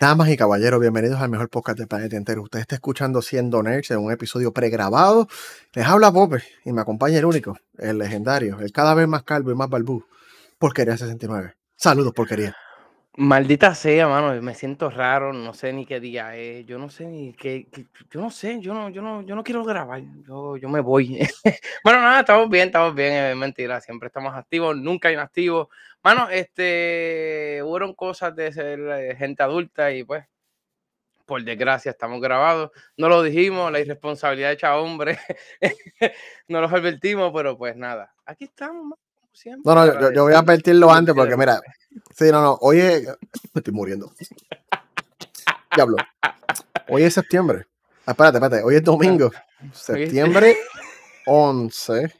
Damas y caballeros, bienvenidos al mejor podcast del planeta entero. Usted está escuchando Siendo Nerds en un episodio pregrabado. Les habla Pope y me acompaña el único, el legendario, el cada vez más calvo y más balbú, Porquería 69. Saludos, porquería. Maldita sea, mano, me siento raro, no sé ni qué día es, yo no sé ni qué, yo no sé, yo no, yo no, yo no quiero grabar, yo, yo me voy. bueno, nada, estamos bien, estamos bien, es mentira, siempre estamos activos, nunca inactivos. Mano, este, hubo cosas de ser eh, gente adulta y pues, por desgracia, estamos grabados. No lo dijimos, la irresponsabilidad hecha hombre, no los advertimos, pero pues nada, aquí estamos, no, no, yo, voy a advertirlo antes porque mira, sí, no, no, hoy es, me estoy muriendo. Diablo. Hoy es septiembre. Ah, espérate, espérate, hoy es domingo. Septiembre 11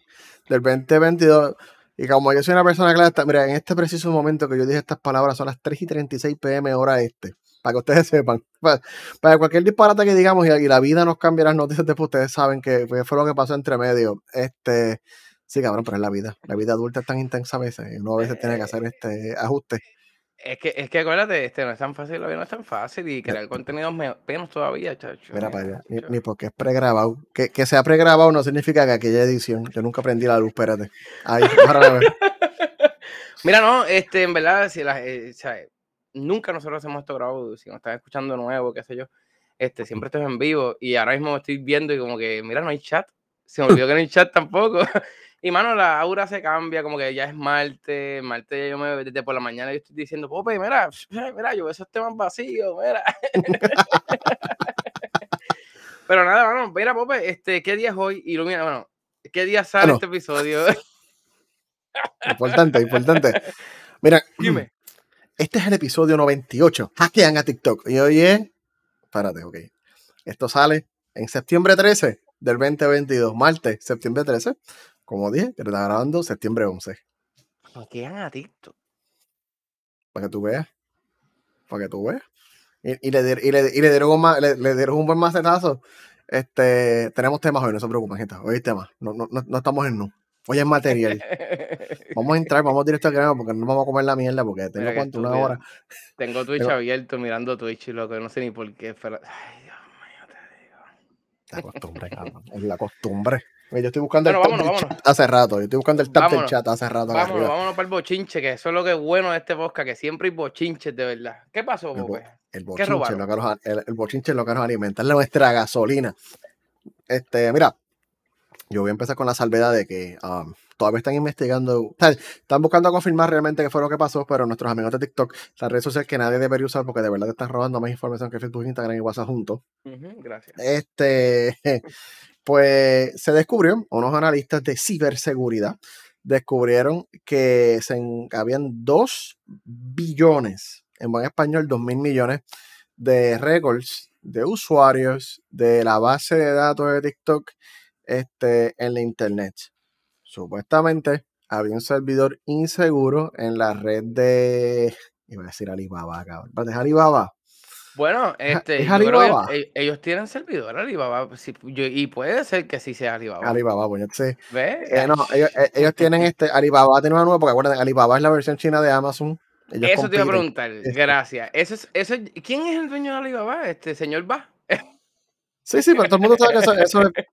del 2022. Y como yo soy una persona clara, mira, en este preciso momento que yo dije estas palabras son las 3 y 36 pm hora este. Para que ustedes sepan. Para, cualquier disparate que digamos y, la vida nos cambie las noticias después, ustedes saben que fue lo que pasó entre medio. Este, Sí, cabrón, pero es la vida. La vida adulta es tan intensa a veces y uno a veces tiene que hacer eh, este ajuste. Es que, es que acuérdate, este no es tan fácil, la vida no es tan fácil y crear contenido menos todavía, chacho. Mira para allá, ni, porque es pregrabado. Que, que sea pregrabado no significa que aquella edición, yo nunca prendí la luz, espérate. Ahí, para ver. Mira, no, este, en verdad, si la, eh, nunca nosotros hacemos esto grabado, si nos están escuchando nuevo, qué sé yo, este, siempre estoy en vivo y ahora mismo estoy viendo y como que, mira, no hay chat, se me olvidó que no hay chat tampoco. Y mano, la aura se cambia, como que ya es martes, martes yo me desde por la mañana yo estoy diciendo, Pope, mira, mira, yo veo esos temas vacíos, mira. Pero nada, mano, mira, Pope, este, ¿qué día es hoy? Ilumina, bueno, ¿qué día sale este episodio? importante, importante. Mira, dime. Este es el episodio 98. Hackean a TikTok. Y hoy es. Espérate, ok. Esto sale en septiembre 13 del 2022, martes, septiembre 13 como dije, que te está grabando septiembre 11. Hackean a TikTok. Para que tú veas. Para que tú veas. Y, le, y, le, y le, dieron un, le, le, dieron un buen macetazo. Este, tenemos temas hoy, no se preocupen, gente. Hoy hay temas. No, no, no, estamos en nu. Hoy es material. vamos a entrar, vamos directo al grano porque no vamos a comer la mierda porque tengo cuánto, una hora. Tengo Twitch abierto mirando Twitch y lo que no sé ni por qué. Pero... Ay, Dios mío, te digo. La costumbre, cabrón. Es la costumbre. Yo estoy buscando el chat hace rato. Yo estoy buscando el tab del chat hace rato. Vámonos, vámonos para el bochinche, que eso es lo que es bueno de este podcast, que siempre hay bochinches de verdad. ¿Qué pasó, el, el bochinche, lo que nos, el, el, bochinche es lo que nos alimenta, es nuestra gasolina. Este, mira, yo voy a empezar con la salvedad de que um, todavía están investigando, están buscando confirmar realmente qué fue lo que pasó, pero nuestros amigos de TikTok, las redes sociales que nadie debería usar porque de verdad te están robando más información que Facebook, Instagram y WhatsApp juntos. gracias. Este, pues se descubrió, unos analistas de ciberseguridad descubrieron que se, habían 2 billones, en buen español, 2 mil millones de récords de usuarios de la base de datos de TikTok este, en la internet. Supuestamente había un servidor inseguro en la red de. Iba a decir Alibaba, cabrón. ¿De Alibaba? Bueno, este, e, ellos tienen servidor Alibaba y puede ser que sí sea Alibaba. Alibaba, bueno, sí. Eh, no, ellos, eh, ellos, tienen este, Alibaba tiene una nueva, porque acuérdense, Alibaba es la versión china de Amazon. eso te iba a preguntar, este gracias. Eso es, eso ¿Quién es el dueño de Alibaba? Este señor Ba. sí, sí, pero todo el mundo sabe que eso, eso es...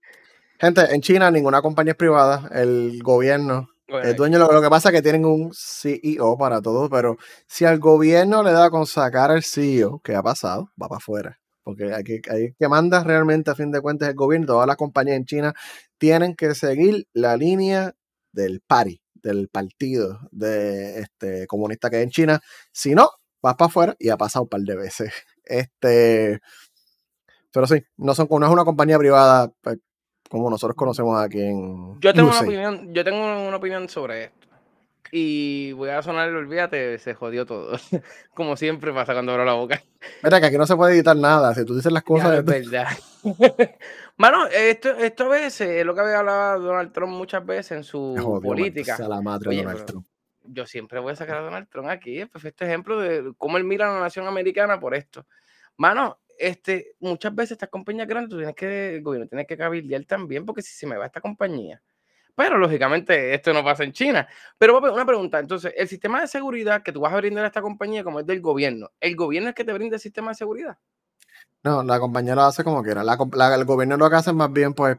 Gente, en China ninguna compañía es privada, el gobierno el dueño, lo, que pasa es que tienen un CEO para todo, pero si al gobierno le da con sacar al CEO, que ha pasado, va para afuera. Porque hay que, hay realmente a fin de cuentas el gobierno, todas las compañías en China tienen que seguir la línea del PARI, del partido de este comunista que hay en China. Si no, vas para afuera y ha pasado un par de veces. Este, pero sí, no, son, no es una compañía privada pues, como nosotros conocemos aquí en. Yo tengo, una opinión, yo tengo una opinión sobre esto. Y voy a sonar, olvídate, se jodió todo. Como siempre pasa cuando abro la boca. Mira, que aquí no se puede editar nada. Si tú dices las cosas. es verdad. Mano, esto, esto a veces es lo que había hablado Donald Trump muchas veces en su política. la madre Donald Trump. Yo siempre voy a sacar a Donald Trump aquí. Es perfecto ejemplo de cómo él mira a la nación americana por esto. Mano, este, muchas veces estas compañías grandes, tú tienes que, el gobierno tiene que cabildear también, porque si se me va esta compañía, Pero lógicamente esto no pasa en China. Pero una pregunta, entonces, el sistema de seguridad que tú vas a brindar a esta compañía como es del gobierno, ¿el gobierno es que te brinda el sistema de seguridad? No, la compañía lo hace como quiera. el gobierno lo que hace más bien, pues,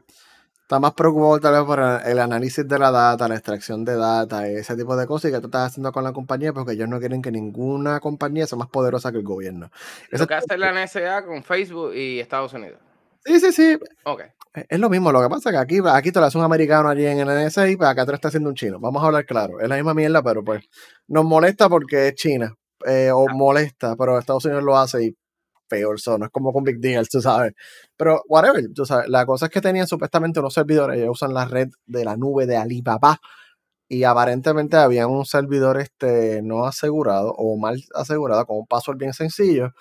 está más preocupado tal vez por el análisis de la data, la extracción de data, ese tipo de cosas y que tú estás haciendo con la compañía porque ellos no quieren que ninguna compañía sea más poderosa que el gobierno. Eso que hace la NSA con Facebook y Estados Unidos. Sí, sí, sí. Ok. Es lo mismo, lo que pasa es que aquí, aquí te lo hace un americano allí en el NSA y pues acá te lo está haciendo un chino. Vamos a hablar claro, es la misma mierda, pero pues nos molesta porque es China, eh, o ah. molesta, pero Estados Unidos lo hace y peor son, no es como con Big Deal, tú sabes. Pero, whatever, tú sabes, la cosa es que tenían supuestamente unos servidores, ellos usan la red de la nube de Alibaba y aparentemente había un servidor este, no asegurado o mal asegurado con un password bien sencillo,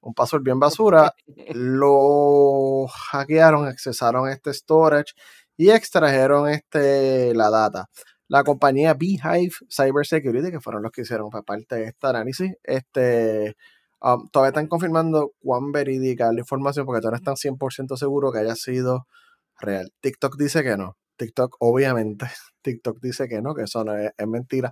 un password bien basura, lo hackearon, accesaron este storage y extrajeron este, la data. La compañía Beehive Cybersecurity, que fueron los que hicieron parte de este análisis, este, Um, todavía están confirmando cuán verídica es la información porque todavía no están 100% seguros que haya sido real. TikTok dice que no. TikTok, obviamente, TikTok dice que no, que eso no es, mentira.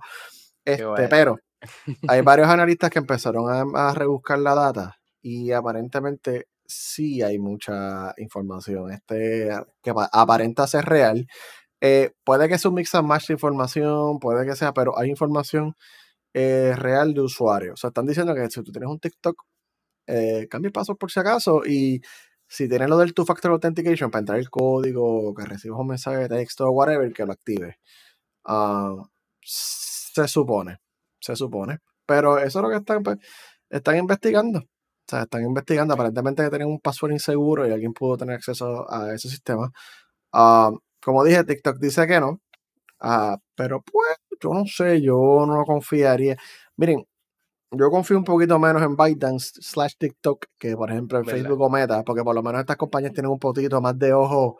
Este, Pero hay varios analistas que empezaron a, rebuscar la data y aparentemente sí hay mucha información este, que aparenta ser real. Eh, puede que sea un mix and match de información, puede que sea, pero hay información eh, real de usuario. O sea, están diciendo que si tú tienes un TikTok, eh, cambia el paso por si acaso y si tienes lo del two-factor authentication para entrar el código, que recibas un mensaje de texto o whatever, que lo active. Ah, se supone, se supone. Pero eso es lo que están, pues, están investigando. O sea, están investigando. Aparentemente que tenían un password inseguro y alguien pudo tener acceso a ese sistema. Ah, como dije, TikTok dice que no. Ah, pero pues, yo no sé, yo no confiaría. Miren, yo confío un poquito menos en ByteDance slash TikTok que, por ejemplo, en Facebook o Meta, porque por lo menos estas compañías tienen un poquito más de ojo.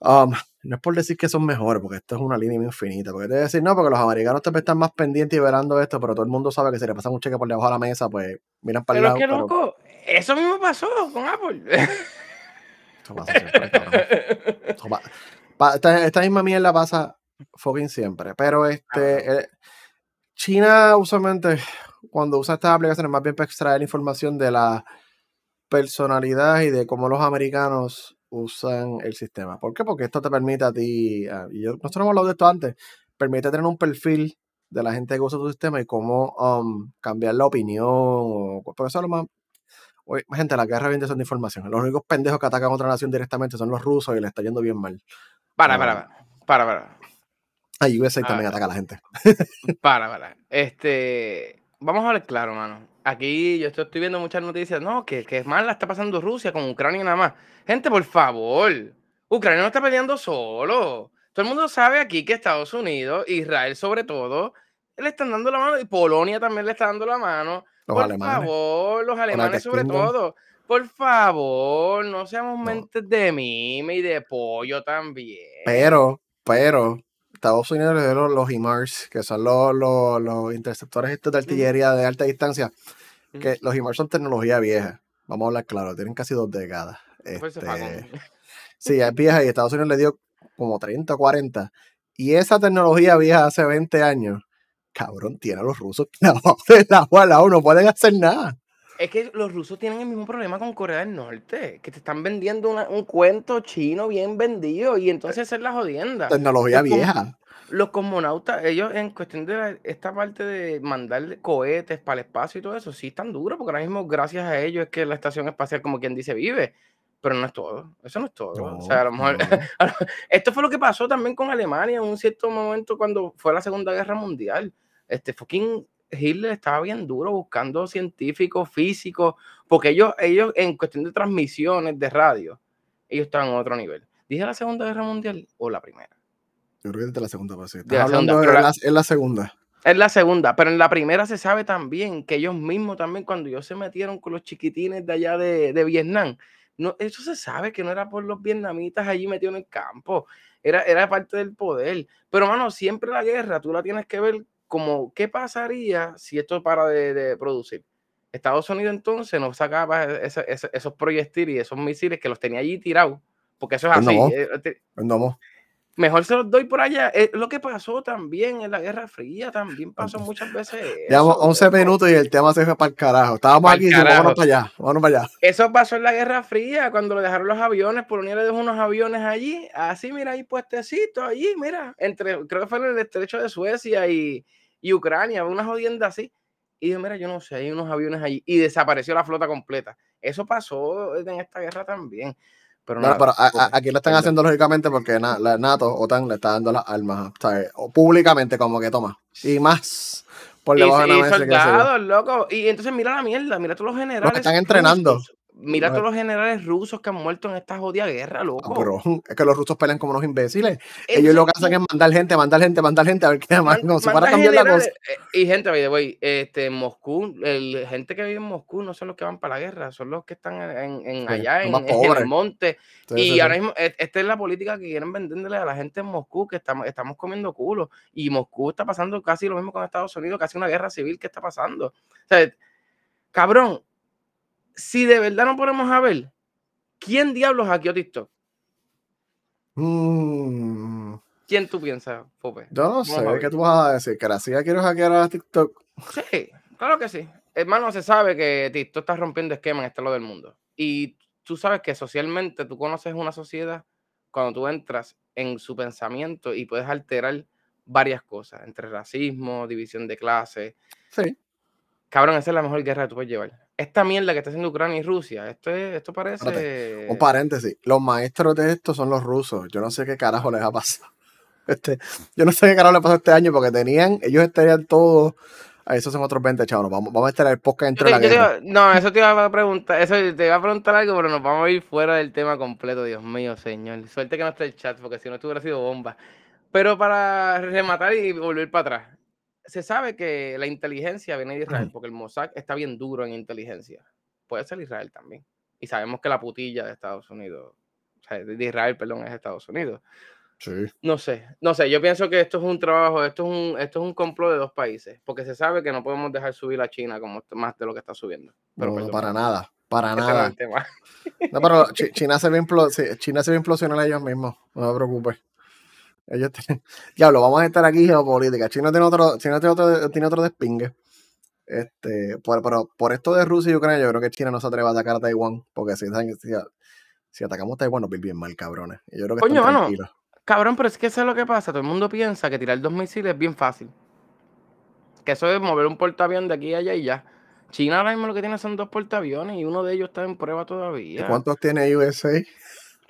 Um, no es por decir que son mejores, porque esto es una línea infinita. Porque te voy a decir, no, porque los americanos te están más pendientes y verando esto, pero todo el mundo sabe que si le pasa un cheque por debajo de la mesa, pues miran para el lado. Pero qué loco, eso mismo pasó con Apple. Esto pasa siempre, esta, misma mierda pasa fucking siempre. Pero este. Eh, China usualmente, cuando usa estas aplicaciones, más bien para extraer información de la personalidad y de cómo los americanos usan el sistema. ¿Por qué? Porque esto te permite a ti, y yo, nosotros hemos hablado de esto antes, permite tener un perfil de la gente que usa tu sistema y cómo um, cambiar la opinión. O, porque eso es lo más. gente, la guerra viene de información. Los únicos pendejos que atacan a otra nación directamente son los rusos y le está yendo bien mal. Para, para, para, para. Ah, USA también ataca a la gente. para, para. Este, vamos a ver claro, mano. Aquí yo estoy, viendo muchas noticias, no, que, que mal la está pasando Rusia con Ucrania nada más. Gente, por favor, Ucrania no está peleando solo. Todo el mundo sabe aquí que Estados Unidos, Israel sobre todo, le están dando la mano y Polonia también le está dando la mano. por favor, los alemanes sobre todo. Por favor, no seamos mentes de mime y de pollo también. Pero, pero, Estados Unidos le dio los, HIMARS, que son los, los, interceptores estos de artillería de alta distancia, que los HIMARS son tecnología vieja. Vamos a hablar claro, tienen casi dos décadas. Pues este, sí, es vieja y Estados Unidos le dio como 30 o 40. Y esa tecnología vieja hace 20 años, cabrón, tiene a los rusos clavados de la no pueden hacer nada. Es que los rusos tienen el mismo problema con Corea del Norte, que te están vendiendo un cuento chino bien vendido y entonces esa es la jodienda. Tecnología vieja. los cosmonautas, ellos en cuestión de esta parte de mandar cohetes para el espacio y todo eso, sí están duros, porque ahora mismo gracias a ellos es que la estación espacial, como quien dice, vive. Pero no es todo, eso no es todo. o sea, a lo mejor, esto fue lo que pasó también con Alemania en un cierto momento cuando fue la Segunda Guerra Mundial. Este fucking Hitler estaba bien duro buscando científicos, físicos, porque ellos, ellos en cuestión de transmisiones de radio, ellos estaban en otro nivel. ¿Dije la Segunda Guerra Mundial o la Primera? Yo creo que es de la Segunda, pues, es la, segunda. Es la segunda, pero en la primera se sabe también que ellos mismos también, cuando ellos se metieron con los chiquitines de allá de, de Vietnam, no, eso se sabe que no era por los vietnamitas allí metidos en el campo, era, era parte del poder. Pero, mano, siempre la guerra tú la tienes que ver como, ¿qué pasaría si esto para de, producir? Estados Unidos entonces no sacaba esos proyectiles y esos misiles que los tenía allí tirados, porque eso es así. No, Mejor se los doy por allá. Es lo que pasó también en la Guerra Fría, también pasó muchas veces. Llevamos 11 minutos y el tema se fue para el carajo. Estábamos aquí y vámonos para allá, vámonos para allá. Eso pasó en la Guerra Fría, cuando le dejaron los aviones, Polonia le dejó unos aviones allí, así, mira, ahí puestecito, allí, mira, entre, creo que fue en el estrecho de Suecia y, y Ucrania, una jodienda así. Y dije, mira, yo no sé, hay unos aviones allí. Y desapareció la flota completa. Eso pasó en esta guerra también. Pero, aquí lo están haciendo lógicamente porque la NATO, OTAN, le está dando las armas, O públicamente, como que toma. Y más por debajo de la mesa. soldados, loco. Y entonces mira la mierda, mira todos los generales. están entrenando. Mira todos los generales rusos que han muerto en esta jodida guerra, loco. pero es que los rusos pelean como unos imbéciles. Ellos lo que hacen es mandar gente, mandar gente, mandar gente, a ver qué más. No, se para cambiar la cosa. Eh, y gente, voy, este, en Moscú, el, gente que vive en Moscú no son los que van para la guerra, son los que están en, allá, en, el monte. y ahora mismo, e, esta es la política que quieren venderle a la gente en Moscú, que estamos, estamos comiendo culo. Y Moscú está pasando casi lo mismo con Estados Unidos, casi una guerra civil que está pasando. O sea, cabrón, si de verdad no ponemos a ver, ¿quién diablos hackeó TikTok? Mm. ¿Quién tú piensas, Pope? Yo no sé, ¿qué tú vas a decir? ¿Que la CIA quiere hackear a TikTok? Sí, claro que sí. Hermano, se sabe que TikTok está rompiendo esquemas en este lado del mundo. Y tú sabes que socialmente tú conoces una sociedad cuando tú entras en su pensamiento y puedes alterar varias cosas, entre racismo, división de clase. Sí. Cabrón, esa es la mejor guerra que tú puedes llevar esta mierda que está haciendo Ucrania y Rusia, esto, esto parece... un paréntesis, los maestros de esto son los rusos, yo no sé qué carajo les ha pasado. Este, yo no sé qué carajo les pasó este año porque tenían, ellos estarían todos... A eso son otros 20 chavos. Vamos, vamos a estar el podcast entre la guerra. no, eso te iba a preguntar. Eso te iba a preguntar algo, pero nos vamos a ir fuera del tema completo. Dios mío, señor. Suerte que no esté el chat, porque si no, esto hubiera sido bomba. Pero para rematar y volver para atrás se sabe que la inteligencia viene de Israel, porque el Mossad está bien duro en inteligencia. Puede ser Israel también. Y sabemos que la putilla de Estados Unidos, o sea, de Israel, perdón, es Estados Unidos. Sí. No sé, no sé, yo pienso que esto es un trabajo, esto es un, esto es un complot de dos países, porque se sabe que no podemos dejar subir a China como más de lo que está subiendo. Pero no, para nada, para nada. No, pero China se, ve China se va a implosionar ellos mismos, no te preocupes. Ellos tienen, diablo, vamos a estar aquí geopolítica. China tiene otro, China tiene otro, tiene otro despingue. Este, por, pero por esto de Rusia y Ucrania, yo creo que China no se atreve a atacar a Taiwán, porque si, si, si atacamos a Taiwán nos va bien mal, cabrones. yo creo que Coño, mano, cabrón, pero es que eso es lo que pasa. Todo el mundo piensa que tirar dos misiles es bien fácil. Que eso es mover un portaavión de aquí a allá y ya. China ahora mismo lo que tiene son dos portaaviones y uno de ellos está en prueba todavía. ¿Y cuántos tiene USA?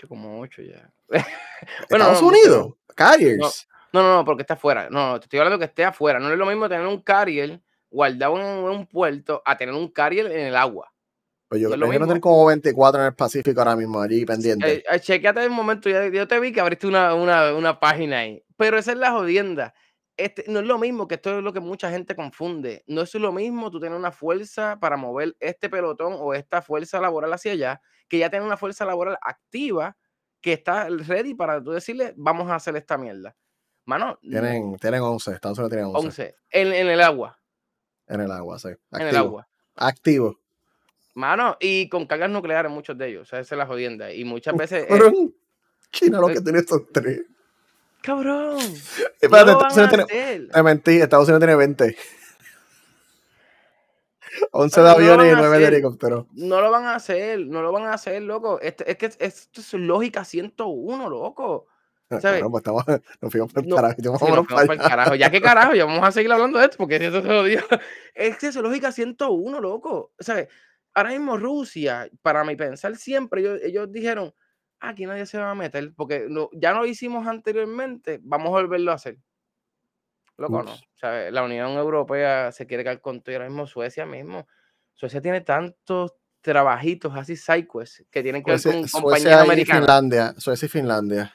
Como ocho ya. bueno, Estados Unidos. Carriers. No, no, no, porque está afuera. No, te estoy hablando que esté afuera. No es lo mismo tener un carrier guardado en un puerto a tener un carrier en el agua. Pues yo creo que no tener como 24 en el Pacífico ahora mismo allí pendiente. Eh, eh, chequeate un momento, yo, yo, te vi que abriste una, una, una, página ahí. Pero esa es la jodienda. Este, no es lo mismo, que esto es lo que mucha gente confunde. No es lo mismo tú tener una fuerza para mover este pelotón o esta fuerza laboral hacia allá, que ya tener una fuerza laboral activa que está ready para tú decirle, vamos a hacer esta mierda. Mano. Tienen, tienen 11, Estados Unidos tienen 11. 11. En, en el agua. En el agua, sí. Activo. En el agua. Activo. Mano, y con cargas nucleares muchos de ellos. O sea, esa es la jodienda. Y muchas veces. China lo que tiene estos tres. Cabrón. Espérate, no Estados Unidos tiene. Me mentí, Estados Unidos tiene 20. 11 de aviones y 9 de helicópteros. No lo van a hacer, no lo van a hacer, loco. Este, es que esto es lógica 101, loco. ¿Sabes? pues estamos, nos fuimos por el carajo. nos fuimos por el carajo. Ya que carajo, ya vamos a seguir hablando de esto porque esto se lo digo. Es que es lógica 101, loco. ¿Sabes? Ahora mismo Rusia, para mi pensar siempre, ellos, ellos dijeron, aquí nadie se va a meter porque ya lo hicimos anteriormente, vamos a volverlo a hacer. Loco, no. La Unión Europea se quiere caer con todo y ahora mismo Suecia mismo. Suecia tiene tantos trabajitos así psychos que tienen que ver con compañías americanas. Suecia y Finlandia.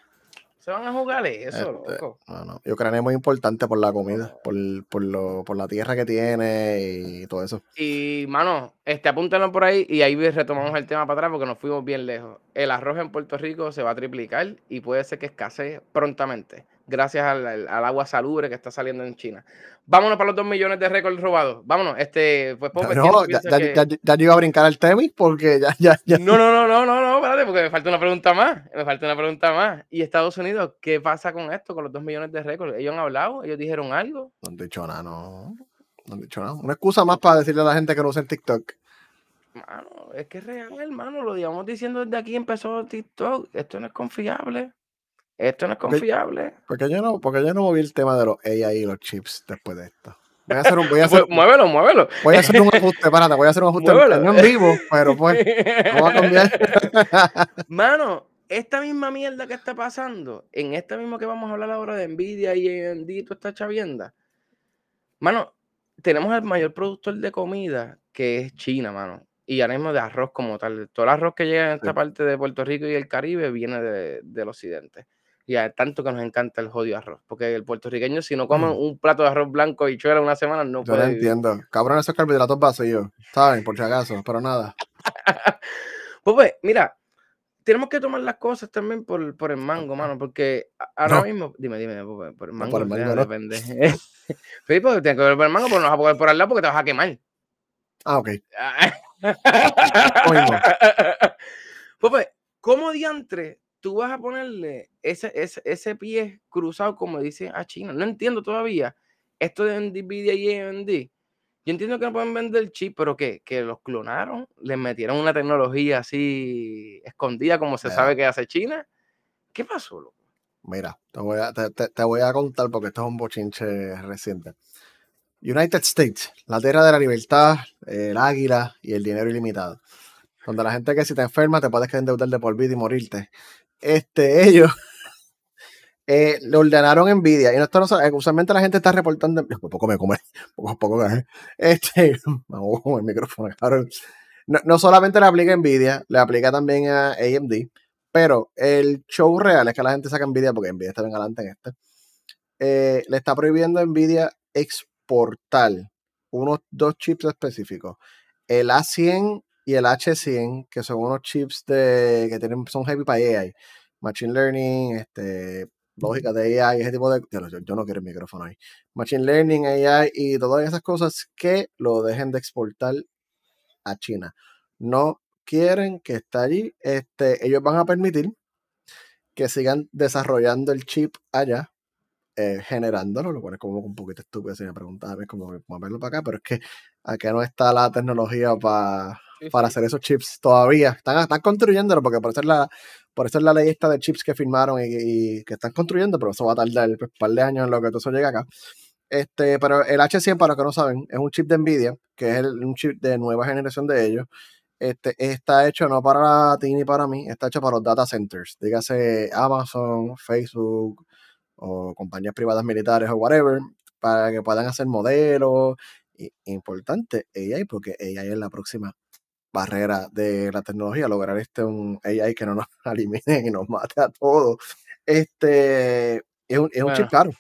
Se van a jugar eso, este, loco. No, no. Y Ucrania es muy importante por la comida, por, por, lo, por la tierra que tiene y todo eso. Y, mano, este, apúntenlo por ahí y ahí retomamos el tema para atrás porque nos fuimos bien lejos. El arroz en Puerto Rico se va a triplicar y puede ser que escasee prontamente. Gracias al, agua salubre que está saliendo en China. Vámonos para los 2 millones de récords robados. Vámonos, este, pues No, ya, ya, ya, iba a brincar el temis porque ya, ya, ya. No, no, no, no, no, no, espérate, porque me falta una pregunta más. Me falta una pregunta más. ¿Y Estados Unidos qué pasa con esto, con los 2 millones de récords? ¿Ellos han hablado? ¿Ellos dijeron algo? No han dicho nada, no. No han dicho nada. Una excusa más para decirle a la gente que no usen TikTok. Mano, es que es real, hermano. Lo digamos diciendo desde aquí empezó TikTok. Esto no es confiable. Esto no es confiable. Porque yo no, porque yo no moví el tema de los AI y los chips después de esto. Voy a hacer un, voy a hacer, muévelo, muévelo. Voy a hacer un ajuste, espérate, voy a hacer un ajuste no en vivo, pero pues, vamos a cambiar. Mano, esta misma mierda que está pasando, en esta mismo que vamos a hablar ahora de Nvidia y y toda esta chavienda, mano, tenemos el mayor productor de comida que es China, mano. Y ahora mismo de arroz como tal. Todo el arroz que llega en esta parte de Puerto Rico y el Caribe viene de, del occidente. Y tanto que nos encanta el jodido arroz. Porque el puertorriqueño, si no come un plato de arroz blanco y chuela una semana, no puede. Yo entiendo. Cabrón, esos carbohidratos vacíos. ¿Saben? Por si acaso, pero nada. pues, pues, mira, tenemos que tomar las cosas también por, por el mango, mano. Porque ahora mismo. Dime, dime, por el mango. por el mango depende. Felipe, tienes que ver por el mango, pero no vas a poder por al lado porque te vas a quemar. Ah, ok. pues, pues, ¿cómo diantre tú vas a ponerle ese, ese, ese pie cruzado, como dicen a China. No entiendo todavía esto de NVIDIA y AMD. Yo entiendo que no pueden vender chip, pero ¿qué? Que los clonaron, les metieron una tecnología así escondida como se sabe que hace China. ¿Qué pasó, loco? Mira, te voy, a, te, voy a contar porque esto es un bochinche reciente. United States, la tierra de la libertad, el águila y el dinero ilimitado. Donde la gente que si te enferma te puedes quedar endeudar de por vida y morirte este, ellos eh, le ordenaron Nvidia. Y esto no, usualmente la gente está reportando. Poco me come, poco poco. Este, vamos con el micrófono, No, no, solamente le aplica Nvidia, le aplica también a AMD. Pero el show real es que la gente saca Nvidia porque Nvidia está bien adelante en este. Eh, le está prohibiendo a Nvidia exportar unos dos chips específicos. El A100 y el H100, que son unos chips de, que tienen, son heavy para AI, Machine Learning, este, lógica de AI, ese tipo de... Yo, no quiero el micrófono ahí. Machine Learning, AI y todas esas cosas que lo dejen de exportar a China. No quieren que esté allí. Este, ellos van a permitir que sigan desarrollando el chip allá, eh, generándolo, lo cual es como un poquito estúpido si me preguntas a mí cómo moverlo para acá, pero es que acá no está la tecnología para para hacer esos chips todavía. Están, están construyéndolo porque por eso es la, por eso es la ley esta de chips que firmaron y, que están construyendo, pero eso va a tardar un par de años en lo que todo eso llega acá. Este, pero el H100, para los que no saben, es un chip de Nvidia, que es un chip de nueva generación de ellos. Este, está hecho no para ti ni para mí, está hecho para los data centers, dígase Amazon, Facebook o compañías privadas militares o whatever, para que puedan hacer modelos. importante AI, porque AI es la próxima barrera de la tecnología, lograr este un AI que no nos elimine y nos mate a todos. Este es un, es un chip caro.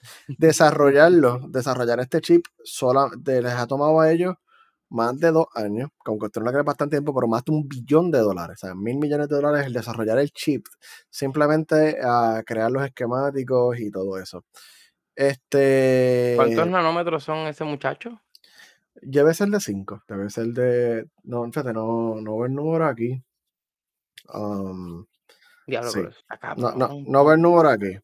Desarrollarlo, desarrollar este chip, sola, les ha tomado a ellos más de dos años, con cuestión no que bastante tiempo, pero más de un billón de dólares, o sea, mil millones de dólares el desarrollar el chip, simplemente a crear los esquemáticos y todo eso. Este. ¿Cuántos nanómetros son ese muchacho? Debe ser de 5. Debe ser de. No, fíjate, no, no veo el número aquí. Um, Diablo, sí. no, no, no veo el número aquí.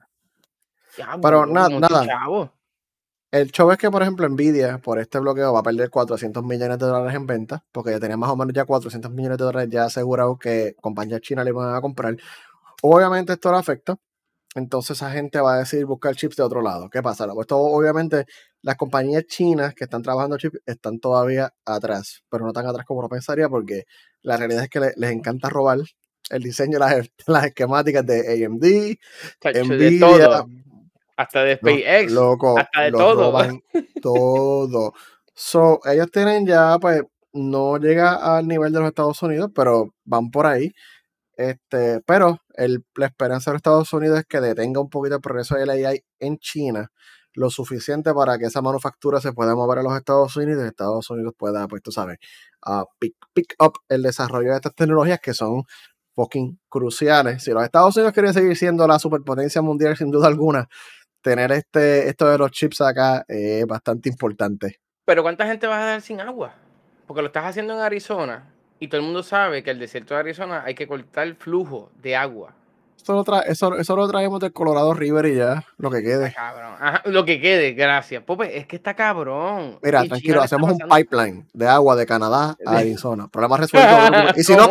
pero nada, nada. El show es que, por ejemplo, Nvidia, por este bloqueo, va a perder 400 millones de dólares en ventas, porque ya tenía más o menos ya 400 millones de dólares ya asegurado que compañías chinas le van a comprar. Obviamente esto lo afecta, entonces esa gente va a decidir buscar chips de otro lado. ¿Qué pasa? Esto, obviamente las compañías chinas que están trabajando chips están todavía atrás, pero no tan atrás como uno pensaría porque la realidad es que les, encanta robar el diseño, las, las esquemáticas de AMD, Nvidia, hasta de SpaceX, loco, hasta de todo. todo. So, ellos tienen ya, pues, no llega al nivel de los Estados Unidos, pero van por ahí. Este, pero el, la esperanza de Estados Unidos es que detenga un poquito el progreso del AI en China, lo suficiente para que esa manufactura se pueda mover a los Estados Unidos y Estados Unidos pueda, pues tú sabes, uh, pick, up el desarrollo de estas tecnologías que son fucking cruciales. Si los Estados Unidos quieren seguir siendo la superpotencia mundial, sin duda alguna, tener este, esto de los chips acá es bastante importante. Pero ¿cuánta gente va a dar sin agua? Porque lo estás haciendo en Arizona y todo el mundo sabe que el desierto de Arizona hay que cortar el flujo de agua. Eso lo, eso, eso lo traemos del Colorado River y ya, lo que quede. cabrón. lo que quede, gracias. Pope, es que está cabrón. Mira, tranquilo, hacemos un pipeline de agua de Canadá a Arizona. Problema resuelto. y si no,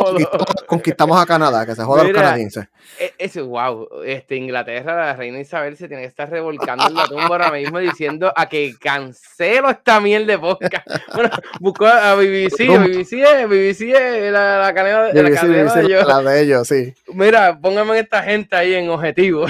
conquistamos, a Canadá, que se jodan los canadienses. E, ese, wow, este, Inglaterra, la reina Isabel se tiene que estar revolcando en la tumba ahora mismo diciendo a que cancelo esta miel de podcast. Bueno, buscó a BBC, BBC BBC la, la cadena, la cadena de ellos. La de ellos, sí. Mira, póngame esta gente ahí en objetivo.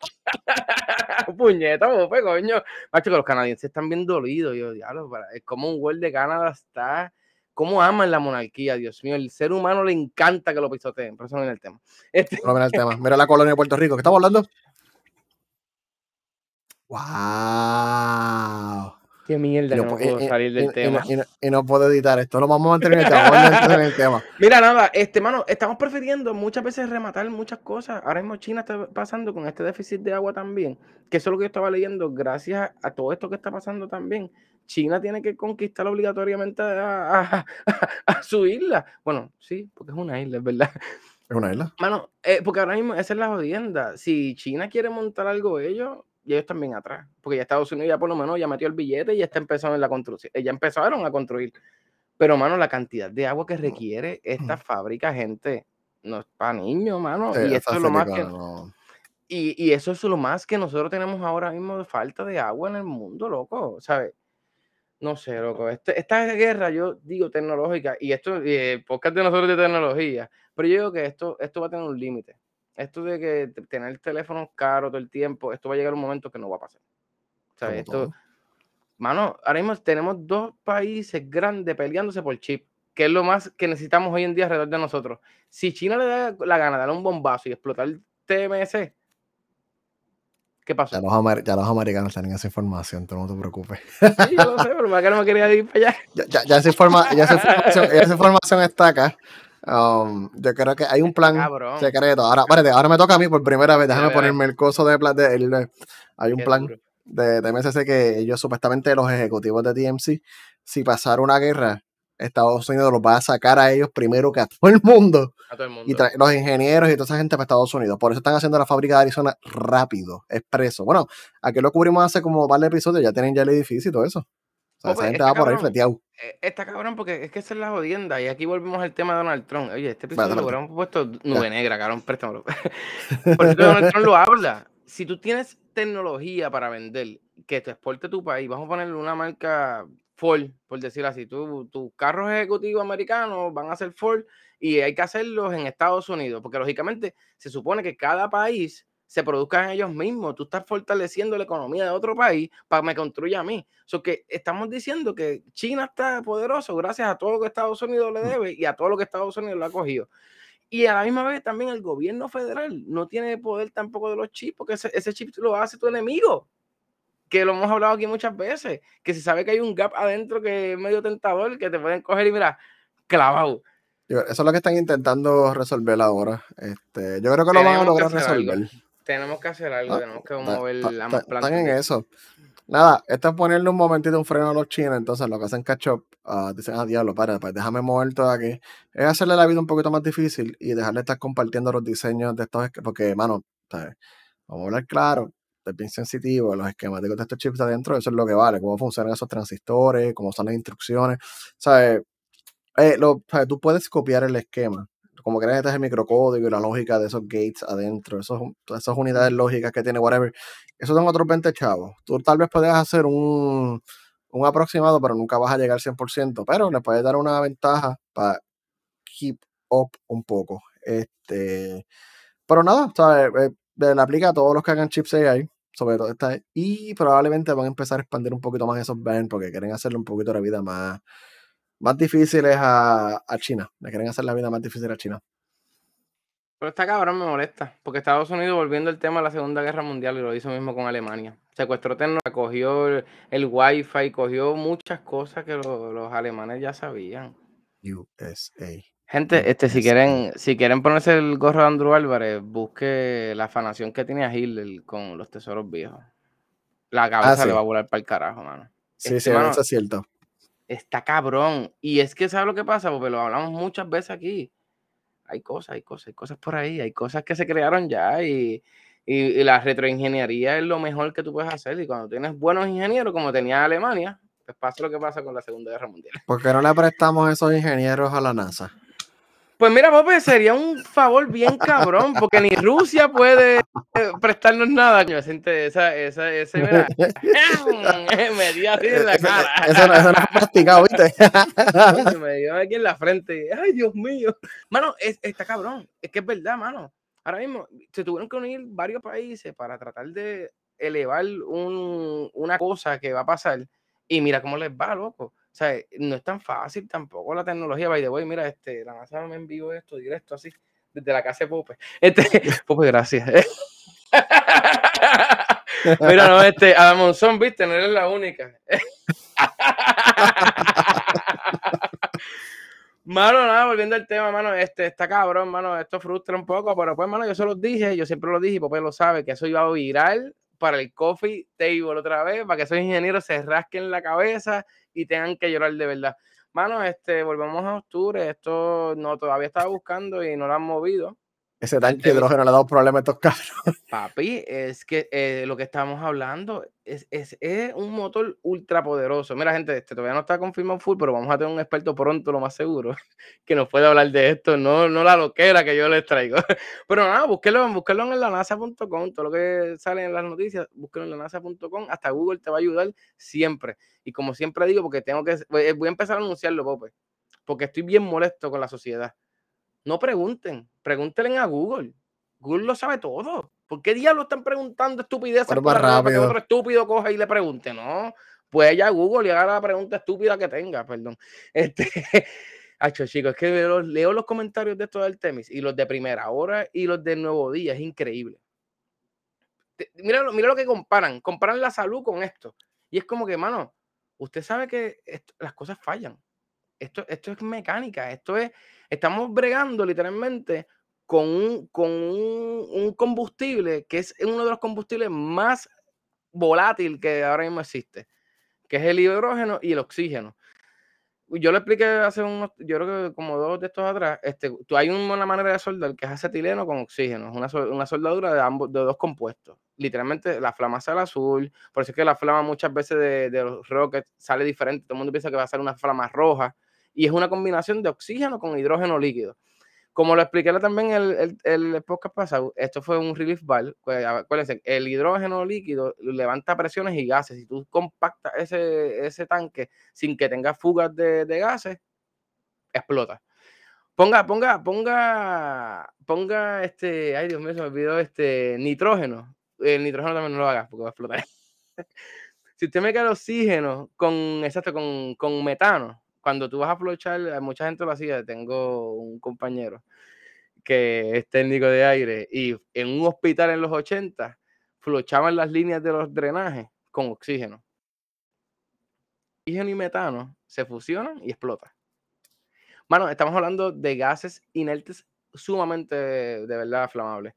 Puñeta, pues, coño. Macho, que los canadienses están bien dolidos. Yo, diablo, es como un World de Canadá está. ¿Cómo aman la monarquía? Dios mío, el ser humano le encanta que lo pisoteen. Pero eso no viene el tema. Este... No viene el tema. Mira la colonia de Puerto Rico. ¿Qué estamos hablando? ¡Wow! Qué mierda, no, puedo salir del tema. Y no, puedo editar esto, lo vamos a mantener en el tema. Mira, nada, este, mano, estamos prefiriendo muchas veces rematar muchas cosas. Ahora mismo China está pasando con este déficit de agua también, que eso es lo que yo estaba leyendo, gracias a todo esto que está pasando también. China tiene que conquistar obligatoriamente a, su isla. Bueno, sí, porque es una isla, es verdad. ¿Es una isla? Mano, eh, porque ahora mismo esa es la jodienda. Si China quiere montar algo ellos, y ellos también atrás, porque ya Estados Unidos ya por lo menos ya metió el billete y ya está empezando en la construcción, ya empezaron a construir. Pero, mano, la cantidad de agua que requiere esta fábrica, gente, no es para niños, mano. y eso es lo más que... Y, eso es lo más que nosotros tenemos ahora mismo de falta de agua en el mundo, loco, ¿sabes? No sé, loco. Este, esta guerra, yo digo tecnológica, y esto, y el podcast de nosotros de tecnología, pero yo digo que esto, esto va a tener un límite esto de que tener el teléfono caro todo el tiempo, esto va a llegar un momento que no va a pasar. O sea, esto, mano, ahora mismo tenemos dos países grandes peleándose por chip, que es lo más que necesitamos hoy en día alrededor de nosotros. Si China le da la gana de dar un bombazo y explotar el TMS, ¿qué pasa? Ya los, ya los americanos tienen esa información, tú no te preocupes. Sí, yo lo sé, pero para que no me quería ir para allá. Ya, ya, esa, informa, ya, esa, información, esa información está acá. Um, yo creo que hay un plan secreto. Ahora, ahora me toca a mí por primera vez. Déjame ponerme el coso de, de, Hay un plan de, de MSC que ellos, supuestamente, los ejecutivos de TMC, si pasara una guerra, Estados Unidos los va a sacar a ellos primero que a todo el mundo. A todo el mundo. Y los ingenieros y toda esa gente para Estados Unidos. Por eso están haciendo la fábrica de Arizona rápido, expreso. Bueno, aquí lo cubrimos hace como un par de episodios, ya tienen ya el edificio y todo eso. O sea, esa va por ahí fleteado. Eh, está cabrón porque es que esa es la jodienda. Y aquí volvemos al tema de Donald Trump. Oye, este episodio lo hubiéramos puesto nube negra, cabrón, préstamelo. Porque Donald Trump lo habla. Si tú tienes tecnología para vender que te exporte tu país, vamos a ponerle una marca Ford, por decirlo así. tus carros ejecutivos americanos van a ser Ford y hay que hacerlos en Estados Unidos. Porque lógicamente se supone que cada país se produzcan ellos mismos. Tú estás fortaleciendo la economía de otro país para que me construya a mí. So que estamos diciendo que China está poderoso gracias a todo lo que Estados Unidos le mm. debe y a todo lo que Estados Unidos le ha cogido. Y a la misma vez también el gobierno federal no tiene poder tampoco de los chips, porque ese, chip lo hace tu enemigo. Que lo hemos hablado aquí muchas veces, que se sabe que hay un gap adentro que es medio tentador, que te pueden coger y mira, clavado. Eso es lo que están intentando resolver ahora. Este, yo creo que lo van a lograr resolver tenemos que hacer algo, tenemos que mover la más Están en eso. Nada, esto es ponerle un momentito un freno a los chinos, entonces lo que hacen catch up, uh, dicen, ah, diablo, para, pues déjame mover todo aquí. Es hacerle la vida un poquito más difícil y dejarle estar compartiendo los diseños de estos, porque, mano, vamos a hablar claro, es bien sensitivo, los esquemáticos de estos chips adentro, eso es lo que vale, cómo funcionan esos transistores, cómo son las instrucciones, ¿sabes? Eh, lo, Tú puedes copiar el esquema, como que este es el microcódigo y la lógica de esos gates adentro, esos, esas unidades lógicas que tiene, whatever, esos son otros 20 chavos. Tú tal vez puedes hacer un, un aproximado, pero nunca vas a llegar al 100%, pero le puedes dar una ventaja para keep up un poco. Este, pero nada, ¿sabes? Eh, le aplica a todos los que hagan chips AI, sobre todo esta, y probablemente van a empezar a expandir un poquito más esos bands porque quieren hacerle un poquito la vida más, más difíciles a, a China. Le quieren hacer la vida más difícil a China. Pero esta cabrón me molesta, porque Estados Unidos, volviendo al tema de la Segunda Guerra Mundial, y lo hizo mismo con Alemania. Secuestró tecnología, cogió el, el Wi-Fi, cogió muchas cosas que los alemanes ya sabían. USA. Gente, este, si quieren, si quieren ponerse el gorro de Andrew Álvarez, busque la afanación que tenía Hitler con los tesoros viejos. La ah, cabeza le va a volar para el carajo, mano. Sí, este, sí, eso es cierto. Está cabrón. Y es que, ¿sabes lo que pasa? Porque lo hablamos muchas veces aquí. Hay cosas, hay cosas, hay cosas por ahí, hay cosas que se crearon ya y, y, la retroingeniería es lo mejor que tú puedes hacer. Y cuando tienes buenos ingenieros, como tenía Alemania, pues pasa lo que pasa con la Segunda Guerra Mundial. ¿Por qué no le prestamos esos ingenieros a la NASA? Pues mira, Pope, sería un favor bien cabrón, porque ni Rusia puede eh, prestarnos nada. Esa, esa, ese, mira, me dio así en la cara. Eso, no, eso no es practicado, ¿viste? me dio aquí en la frente. Ay, Dios mío. Mano, es, está cabrón. Es que es verdad, mano. Ahora mismo se tuvieron que unir varios países para tratar de elevar un, una cosa que va a pasar. Y mira cómo les va, loco. O sea, no es tan fácil tampoco la tecnología. By the way, mira, este, la NASA me envió esto directo así, desde la casa de Pope. Este, Pope, gracias. mira, no, este, Adam Monzón, viste, no eres la única. Mano, nada, volviendo al tema, mano, este, está cabrón, mano, esto frustra un poco, pero pues, mano, yo se lo dije, yo siempre lo dije, y Pope lo sabe, que eso iba a viral para el coffee table otra vez, para que esos ingenieros se rasquen la cabeza y tengan que llorar de verdad. Mano, este, volvemos a octubre, esto no todavía estaba buscando y no lo han movido. Ese tanque de hidrógeno le ha dado problemas a estos carros. Papi, es que eh, lo que estamos hablando es, es, es, un motor ultra poderoso. Mira, gente, este todavía no está confirmado full, pero vamos a tener un experto pronto, lo más seguro, que nos puede hablar de esto, no, no la loquera que yo les traigo. Pero nada, búsquelo, búsquelo en la NASA.com, todo lo que sale en las noticias, búsquelo en la NASA.com, hasta Google te va a ayudar siempre. Y como siempre digo, porque tengo que, voy a empezar a anunciarlo, Pope, porque estoy bien molesto con la sociedad no pregunten, pregúntenle a Google. Google lo sabe todo. ¿Por qué diablos están preguntando estupideces para, que otro estúpido coja y le pregunte? No, pues ya Google y haga la pregunta estúpida que tenga, perdón. Este, Hacho, chicos, es que leo, los comentarios de esto del Temis y los de primera hora y los del nuevo día, es increíble. Mira, mira lo que comparan, comparan la salud con esto. Y es como que, mano, usted sabe que las cosas fallan. Esto, esto es mecánica, esto es, estamos bregando literalmente con, un, con un, combustible que es uno de los combustibles más volátil que ahora mismo existe, que es el hidrógeno y el oxígeno. Yo le expliqué hace unos, yo creo que como dos de estos atrás, este, tú hay una manera de soldar que es acetileno con oxígeno, es una, una soldadura de ambos, de dos compuestos. Literalmente la flama sale azul, por eso es que la flama muchas veces de, de los rockets sale diferente, todo el mundo piensa que va a ser una flama roja, y es una combinación de oxígeno con hidrógeno líquido. Como lo expliqué también el, el, el podcast pasado, esto fue un relief valve. Pues, acuérdense, el hidrógeno líquido levanta presiones y gases. Si tú compactas ese, ese tanque sin que tenga fugas de, de gases, explota. Ponga, ponga, ponga, ponga este, ay Dios mío, se me olvidó este nitrógeno. El nitrógeno también no lo hagas porque va a explotar. si usted me queda el oxígeno con, exacto, con, con metano, cuando tú vas a flochar, eh, mucha gente lo hacía. Tengo un compañero que es técnico de aire y en un hospital en los 80 flochaban las líneas de los drenajes con oxígeno. Oxígeno y metano se fusionan y explotan. Bueno, estamos hablando de gases inertes sumamente de verdad flamables.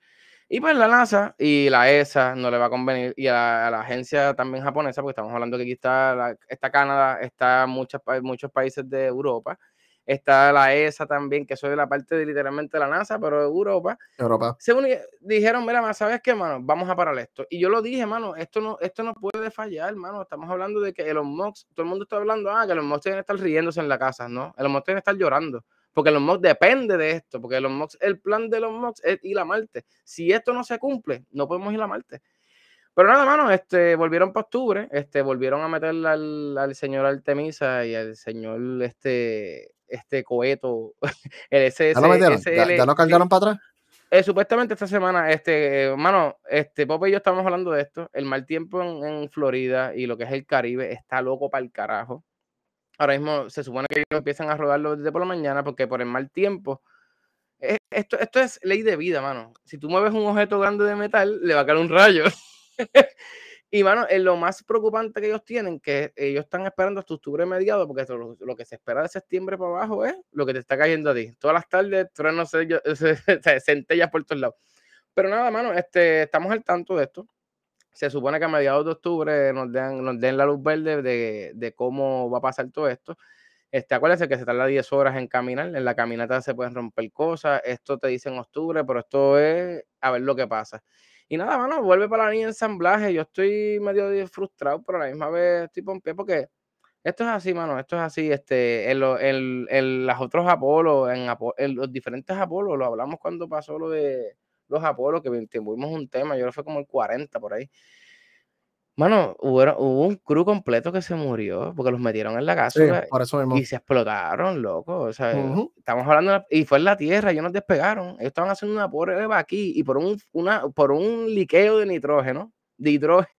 Y pues la NASA y la ESA no le va a convenir, y a la, agencia también japonesa, porque estamos hablando que aquí está, está Canadá, está muchos, muchos países de Europa, está la ESA también, que soy de la parte de literalmente la NASA, pero de Europa. Europa. Según dijeron, mira, ¿sabes qué, mano? Vamos a parar esto. Y yo lo dije, mano, esto no, esto no puede fallar, mano. Estamos hablando de que Elon Musk, todo el mundo está hablando, ah, que Elon Musk tiene que estar riéndose en la casa, ¿no? Elon Musk tiene que estar llorando porque los MOX depende de esto, porque los MOX, el plan de los MOX es ir a Marte. Si esto no se cumple, no podemos ir a Marte. Pero nada, mano, este, volvieron para octubre, este, volvieron a meter al, al, señor Artemisa y al señor este, este coheto, el SS, ¿Ya, lo cargaron para atrás? Eh, supuestamente esta semana, este, mano, este, Pope y yo estamos hablando de esto. El mal tiempo en, en Florida y lo que es el Caribe está loco para el carajo. Ahora mismo se supone que ellos empiezan a rodarlo desde por la mañana porque por el mal tiempo. Eh, esto, esto es ley de vida, mano. Si tú mueves un objeto grande de metal, le va a caer un rayo. Y, mano, es lo más preocupante que ellos tienen, que ellos están esperando hasta octubre mediado, porque lo, que se espera de septiembre para abajo es lo que te está cayendo a ti. Todas las tardes, se, centellas por todos lados. Pero nada, mano, este, estamos al tanto de esto. Se supone que a mediados de octubre nos den, nos den la luz verde de, de cómo va a pasar todo esto. Este, acuérdense que se tarda 10 horas en caminar, en la caminata se pueden romper cosas, esto te dice en octubre, pero esto es a ver lo que pasa. Y nada, mano, vuelve para la ensamblaje. Yo estoy medio frustrado, pero a la misma vez estoy pie porque esto es así, mano. Esto es así. Este, en, en, en los otros Apolos, en, en, los diferentes Apolos, lo hablamos cuando pasó lo de los Apolos, que tuvimos un tema, yo creo que fue como el 40 por ahí. Mano, hubo, un crew completo que se murió porque los metieron en la casa y se explotaron, loco. O sea, estamos hablando, y fue en la tierra, ellos nos despegaron. Ellos estaban haciendo una prueba aquí y por un, una, por un liqueo de nitrógeno, de hidrógeno,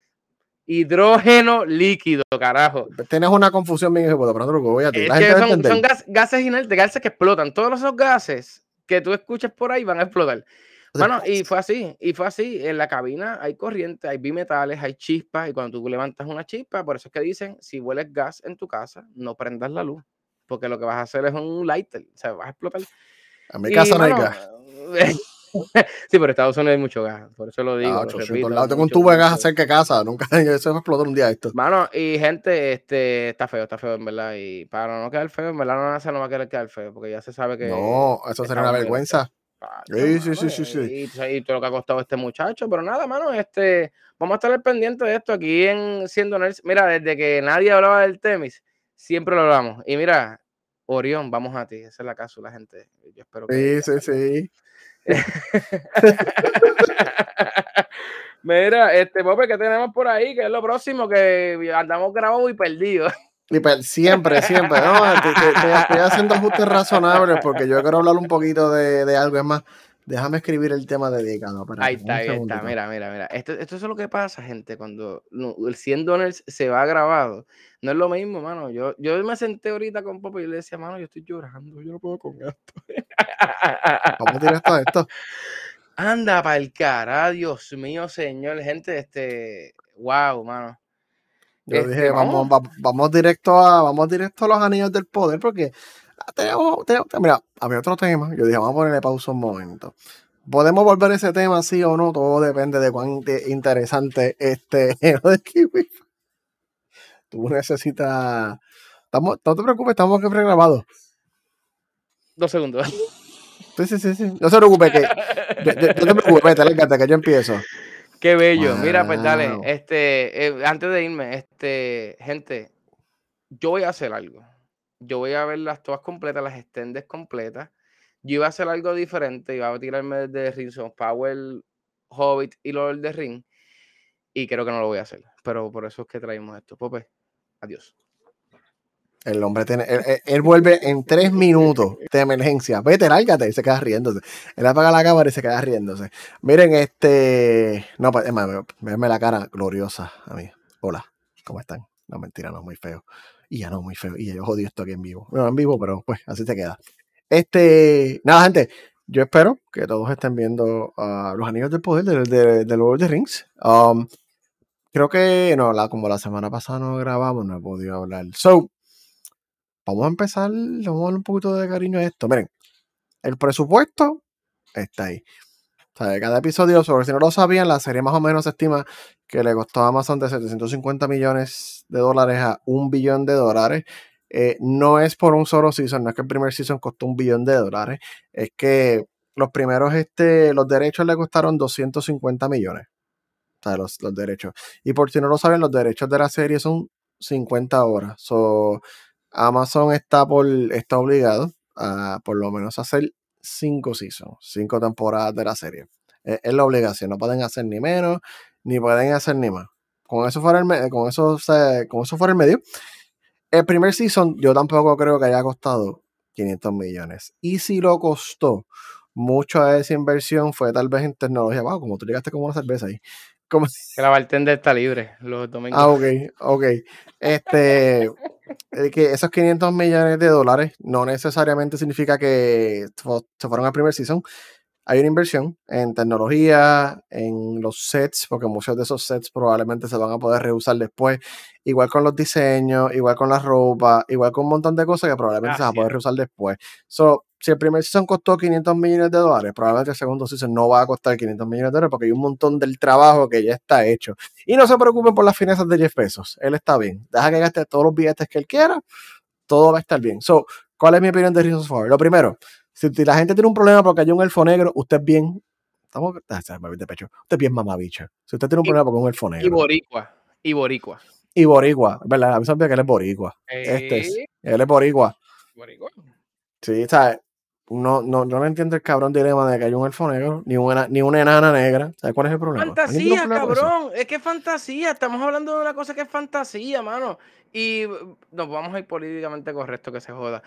hidrógeno líquido, carajo. Tienes una confusión bien pero no voy a decir. son, son gases inertes, gases que explotan. Todos esos gases que tú escuchas por ahí van a explotar. Bueno, y fue así, y fue así. En la cabina hay corriente, hay bimetales, hay chispas, y cuando tú levantas una chispa, por eso es que dicen, si hueles gas en tu casa, no prendas la luz, porque lo que vas a hacer es un lighter, o sea, vas a explotar. A mi casa no hay gas. sí, pero Estados Unidos hay mucho gas, por eso lo digo. Ah, tengo un tubo de gas cerca de casa, nunca eso va a explotar un día esto. Mano, y gente, este, está feo, está feo en verdad, y para no quedar feo, en verdad no, no va a querer quedar feo, porque ya se sabe que... No, eso sería una vergüenza. Sí, sí, sí, sí, sí. Y, todo lo que ha costado este muchacho, pero nada, mano, este, vamos a estar al pendiente de esto aquí en Siendo Nerds. Mira, desde que nadie hablaba del Temis, siempre lo hablamos. Y mira, Orión, vamos a ti, esa es la cápsula, gente. Yo espero que. Sí, sí, sí. mira, este, Pope, ¿qué tenemos por ahí? Que es lo próximo que andamos grabados y perdidos. Siempre, siempre. No, estoy, haciendo ajustes razonables porque yo quiero hablar un poquito de, algo. Es más, déjame escribir el tema dedicado. ahí está, ahí está. Mira, mira, mira. Esto, esto es lo que pasa, gente, cuando el 100 dólares se va grabado. No es lo mismo, mano. Yo, yo me senté ahorita con Popo y le decía, mano, yo estoy llorando. Yo no puedo con esto. ¿Cómo tienes todo esto? Anda para el cara, Dios mío, señor. Gente, este. Wow, mano. Yo este, dije, vamos, vamos, directo a, vamos directo a los anillos del poder, porque tenemos, mira, había otro tema. Yo dije, vamos a ponerle pausa un momento. ¿Podemos volver a ese tema, sí o no? Todo depende de cuán interesante este de Kiwi. Tú necesitas. Estamos, no te preocupes, estamos que pregrabados. Dos segundos. Sí, sí, sí, sí. No se preocupe, que. Yo, te preocupes, te que yo empiezo. Qué bello. Mira, pues dale, este, eh, antes de irme, este, gente, yo voy a hacer algo. Yo voy a verlas todas completas, las extendes completas. Yo iba a hacer algo diferente, iba a tirarme de Ring of Power, Hobbit y Lord de Ring. Y creo que no lo voy a hacer. Pero por eso es que traemos esto. Pope, adiós. El hombre tiene, él, vuelve en tres minutos de emergencia. Vete, lárgate y se queda riéndose. Él apaga la cámara y se queda riéndose. Miren, este. No, pues, es más, la cara gloriosa a mí. Hola, ¿cómo están? No, mentira, no, muy feo. Y ya no, muy feo. Y yo odio esto aquí en vivo. No, en vivo, pero pues así se queda. Este. Nada, gente. Yo espero que todos estén viendo uh, los anillos del poder de, de, Lord of the Rings. Um, creo que, no, la, como la semana pasada no grabamos, no he podido hablar. So, vamos a empezar, vamos a darle un poquito de cariño a esto. Miren, el presupuesto está ahí. O sea, cada episodio, sobre si no lo sabían, la serie más o menos se estima que le costó a Amazon de 750 millones de dólares a un billón de dólares. Eh, no es por un solo season, no es que el primer season costó un billón de dólares, es que los primeros, este, los derechos le costaron 250 millones. O sea, los, los derechos. Y por si no lo saben, los derechos de la serie son 50 horas. So, Amazon está, por, está obligado a por lo menos hacer cinco seasons, cinco temporadas de la serie. Es, la obligación, no pueden hacer ni menos, ni pueden hacer ni más. Con eso fuera el, con eso, con eso fuera el medio. El primer season yo tampoco creo que haya costado 500 millones. Y si lo costó, mucho de esa inversión fue tal vez en tecnología. Wow, como tú llegaste como una cerveza ahí. Como... Que la bartender está libre los domingos. Ah, ok, ok. Este, que esos 500 millones de dólares no necesariamente significa que se fueron al primer season. hay una inversión en tecnología, en los sets, porque muchos de esos sets probablemente se van a poder reusar después, igual con los diseños, igual con la ropa, igual con un montón de cosas que probablemente se van a poder reusar después. So, si el primer season costó 500 millones de dólares, probablemente el segundo season no va a costar 500 millones de dólares porque hay un montón del trabajo que ya está hecho. Y no se preocupen por las finanzas de Jeff Bezos, él está bien. Deja que gaste todos los billetes que él quiera, todo va a estar bien. So, ¿cuál es mi opinión de Reasons for? Lo primero, si la gente tiene un problema porque hay un elfo negro, usted es bien. Estamos. Ah, de pecho. Usted es bien mamabicho. Si usted tiene un problema porque un elfo negro. Y boricua. Y boricua. Y boricua, ¿verdad? A mí que él es boricua. Este es. Él es boricua. Boricua. Sí, ¿sabes? No, no, no entiendo el cabrón dilema de que hay un elfo negro, ni una, ni una enana negra. ¿Sabes cuál es el problema? Fantasía, cabrón. Es que es fantasía. Estamos hablando de una cosa que es fantasía, mano. Y nos vamos a ir políticamente correcto que se joda.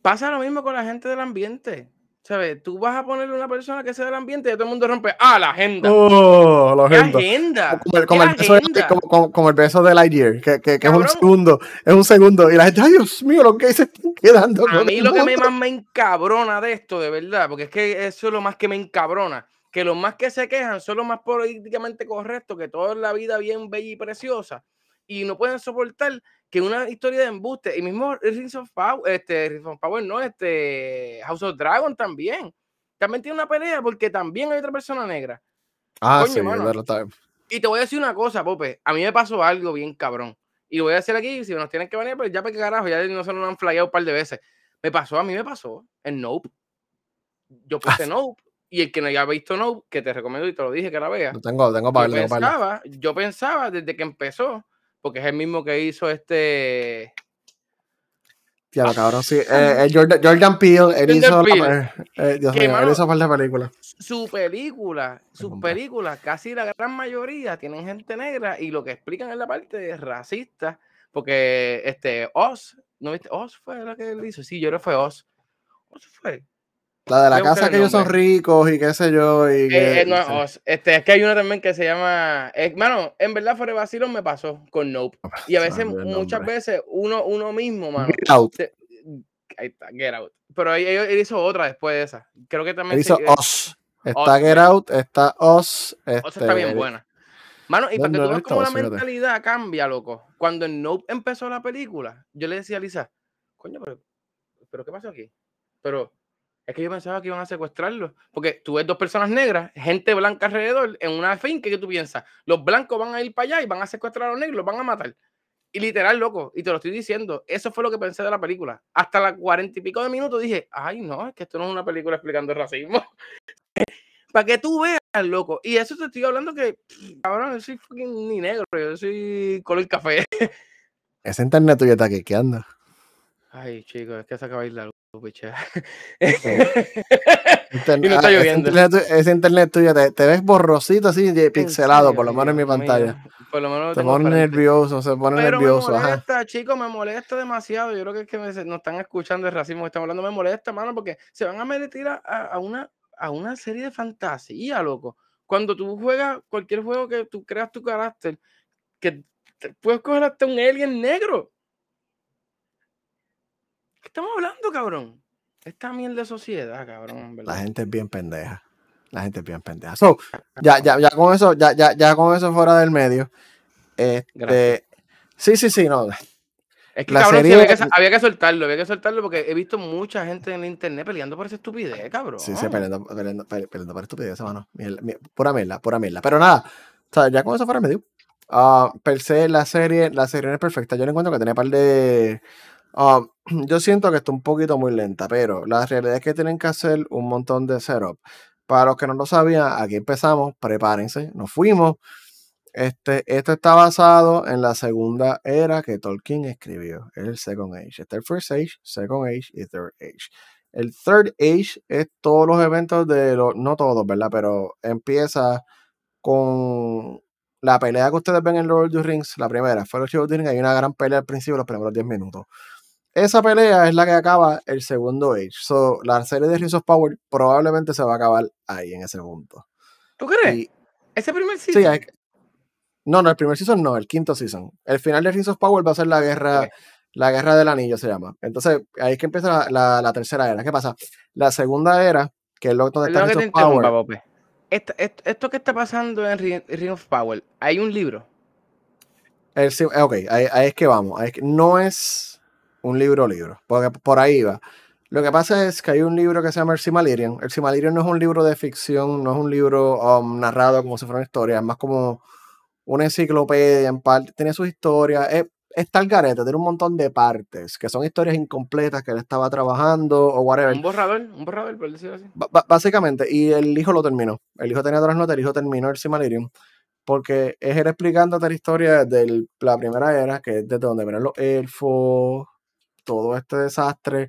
Pasa lo mismo con la gente del ambiente. ¿Sabes? Tú vas a ponerle una persona que sea del ambiente y todo el mundo rompe. ¡Ah, la agenda! ¡Oh, la agenda! Como, el, beso, como, como, el beso de Lightyear, que, que, que es un segundo. Es un segundo. Y la gente, ¡ay, Dios mío, lo que se están quedando! A mí lo que me, más me encabrona de esto, de verdad, porque es que eso es lo más que me encabrona. Que los más que se quejan son los más políticamente correctos, que toda la vida bien bella y preciosa. Y no pueden soportar que una historia de embuste, y mismo Rings of Power, este, Rings of Power no, este, House of Dragon también, también tiene una pelea porque también hay otra persona negra. Ah, sí, Y te voy a decir una cosa, Pope, a mí me pasó algo bien cabrón. Y lo voy a decir aquí, si nos tienen que venir, pues ya para qué carajo, ya no se nos han flyado un par de veces. Me pasó, a mí me pasó en Nope. Yo puse Nope y el que no haya visto Nope, que te recomiendo y te lo dije que la vea. tengo, tengo para yo, pensaba, yo pensaba desde que empezó porque es el mismo que hizo este. Tío, cabrón, sí. Eh, Jordan, Jordan, Peele, él hizo, La, eh, Dios mío, él hizo la película. Su película, sus películas, casi la gran mayoría tienen gente negra y lo que explican en la parte es racista, porque este Oz, ¿no viste? Oz fue la que él hizo. Sí, yo creo que fue Oz. Oz fue. La de la casa que ellos son ricos y qué sé yo. Y eh, eh, no, este, es que hay una también que se llama. Hermano, en verdad, Vacilo me pasó con Nope. Y a veces, muchas veces, uno, uno mismo, mano. Get out. ahí está, Get Out. Pero él, hizo otra después de esa. Creo que también. Él hizo. Está Get Out, está Us. Este... está bien buena. Mano, y para que tú veas cómo la mentalidad cambia, loco. Cuando en Nope empezó la película, yo le decía a Lisa, coño, pero, pero ¿qué pasó aquí? Pero es que yo pensaba que iban a secuestrarlo. Porque tú ves dos personas negras, gente blanca alrededor, en una finca, que tú piensas? Los blancos van a ir para allá y van a secuestrar a los negros, los van a matar. Y literal, loco, y te lo estoy diciendo, eso fue lo que pensé de la película. Hasta las cuarenta y pico de minutos dije, ay, no, es que esto no es una película explicando el racismo. para que tú veas, loco. Y eso te estoy hablando que, cabrón, yo soy fucking ni negro, yo soy color café. Ese internet tuyo está aquí, ¿qué anda? Ay, chicos, es que se acaba de ir la luz, y no está lloviendo. Ese internet, tuyo te, ves borrosito así, pixelado, por lo menos en mi pantalla. Por lo menos te pone nervioso, se pone Pero nervioso. Me molesta, chicos, me molesta demasiado. Yo creo que es que me, nos están escuchando el racismo que estamos hablando, me molesta, mano, porque se van a meter a, a, una, a una serie de fantasía, loco. Cuando tú juegas cualquier juego que tú creas tu carácter, que puedes coger hasta un alien negro ¿Qué estamos hablando, cabrón? Esta mierda de sociedad, cabrón. La gente es bien pendeja. La gente es bien pendeja. So, ya, ya, ya con eso, ya, ya, ya con eso fuera del medio. Este, sí, sí, sí, no. Es que, cabrón, había, que, soltarlo, había que soltarlo porque he visto mucha gente en internet peleando por esa estupidez, cabrón. Sí, sí, peleando, peleando, peleando por estupidez, hermano. Pura mierda, pura mierda. Pero nada, o sea, ya con eso fuera del medio. Uh, per se, la serie, la serie no es perfecta. Yo le encuentro que tenía un par de Um, yo siento que está un poquito muy lenta, pero la realidad es que tienen que hacer un montón de setup. Para los que no lo sabían, aquí empezamos, prepárense, nos fuimos. Este, esto está basado en la segunda era que Tolkien escribió, el Second Age. Está el First Age, Second Age y Third Age. El Third Age es todos los eventos de los, no todos, ¿verdad? Pero empieza con la pelea que ustedes ven en Lord of the Rings, la primera, fue los Rings, hay una gran pelea al principio, los primeros 10 minutos. Esa pelea es la que acaba el segundo Age. So, la serie de Rings of Power probablemente se va a acabar ahí, en ese punto. ¿Tú crees? ¿Ese primer season? Sí, no, no, el primer season no, el quinto season. El final de Rings of Power va a ser la guerra, la guerra del anillo se llama. Entonces, ahí es que empieza la, la, tercera era. ¿Qué pasa? La segunda era que es lo que está que Power. Esto, esto, que está pasando en Ring of Power, ¿hay un libro? El, ok, ahí, es que vamos. no es un libro libro, porque por ahí va. Lo que pasa es que hay un libro que se llama El Simalirian. El Simalirian no es un libro de ficción, no es un libro um, narrado como si fuera una historia, es más como una enciclopedia en parte. Tiene sus historias. Es, está el garete, tiene un montón de partes, que son historias incompletas que él estaba trabajando o whatever. Un borrador, un borrador, por decirlo así. básicamente, y el hijo lo terminó. El hijo tenía otras notas, el hijo terminó el Simalirium, porque es él explicándote la historia de la primera era, que es desde donde vienen los elfos, todo este desastre.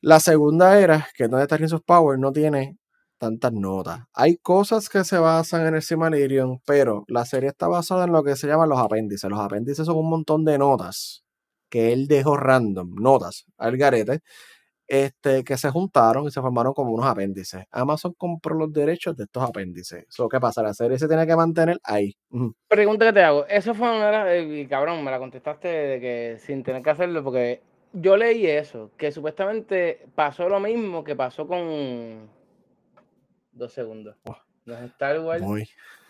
La segunda era, que está Rings of Power, no tiene tantas notas. Hay cosas que se basan en el Silmarillion, pero la serie está basada en lo que se llaman los apéndices. Los apéndices son un montón de notas que él dejó random, notas al garete, este, que se juntaron y se formaron como unos apéndices. Amazon compró los derechos de estos apéndices. ¿Qué pasa? La serie se tiene que mantener ahí. Pregunta que te hago. Eso fue una... Eh, cabrón, me la contestaste de que sin tener que hacerlo, porque yo leí eso, que supuestamente pasó lo mismo que pasó con dos segundos. No es Star Wars,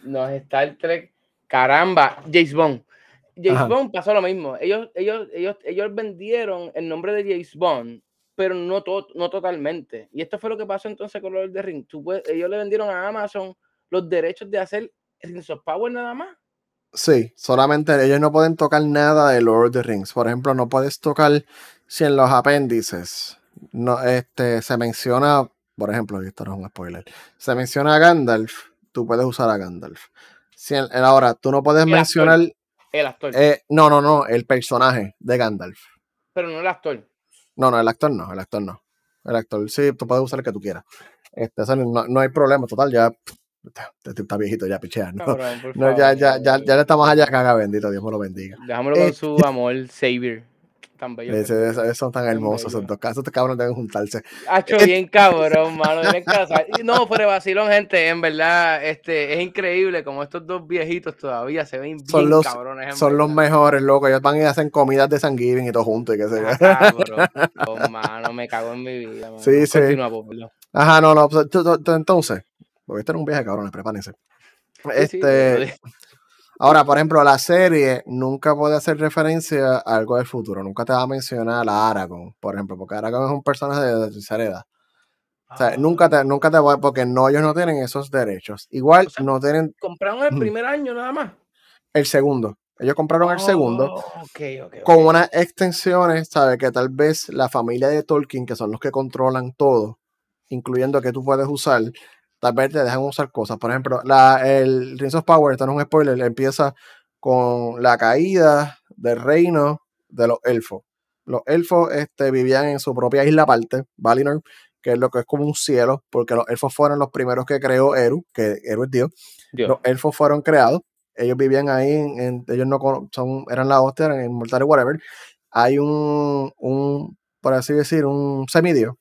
no es Star Trek. Caramba, James Bond. James Bond pasó lo mismo. Ellos, ellos, ellos, ellos vendieron el nombre de James Bond, pero no, no totalmente. Y esto fue lo que pasó entonces con Lord of the Rings. ellos le vendieron a Amazon los derechos de hacer Rings of Power nada más. Sí, solamente ellos no pueden tocar nada de Lord of the Rings. Por ejemplo, no puedes tocar si en los apéndices no, este, se menciona por ejemplo, y esto no es un spoiler, se menciona a Gandalf, tú puedes usar a Gandalf. Si ahora, tú no puedes mencionar. El actor. Eh, no, no, no, el personaje de Gandalf. Pero no el actor. No, no, el actor no, el actor no. El actor, sí, tú puedes usar el que tú quieras. Este, no, hay problema, total, ya está viejito, ya pichea. ¿no? ya, ya, ya, ya, le estamos allá, caga bendito, Dios me lo bendiga. Dejámoslo con su este amor, Savior tan bellos. son tan hermosos esos dos casos. Estos cabrones deben juntarse. Hacho, bien cabrón, mano. No, fuera vacilón, gente. En verdad, este, es increíble como estos dos viejitos todavía se ven bien son los, cabrones. Son los mejores, loco. Ellos van y hacen comidas de San y todo junto y qué sé ah, oh, mano, me cago en mi vida. Sí, sí. Ajá, no, no. Pues, entonces, voy a estar un viaje, cabrones, prepárense. Este. Ahora, por ejemplo, la serie nunca puede hacer referencia a algo del futuro. Nunca te va a mencionar a Aragorn, por ejemplo, porque Aragorn es un personaje de tercera edad. O sea, nunca te, nunca te voy, porque no, ellos no tienen esos derechos. Igual no tienen. Compraron el primer año nada más. El segundo. Ellos compraron el segundo oh, con unas extensiones, ¿sabes? Que tal vez la familia de Tolkien, que son los que controlan todo, incluyendo que tú puedes usar, tal vez te dejan usar cosas. Por ejemplo, la, el Rings of Power, esto no es un spoiler, empieza con la caída del reino de los elfos. Los elfos este, vivían en su propia isla aparte, Valinor, que es lo que es como un cielo, porque los elfos fueron los primeros que creó Eru, que Eru es Dios. Los elfos fueron creados, ellos vivían ahí, en, ellos no son, eran la hostia, eran inmortales, whatever. Hay un, un, por así decir, un semidio,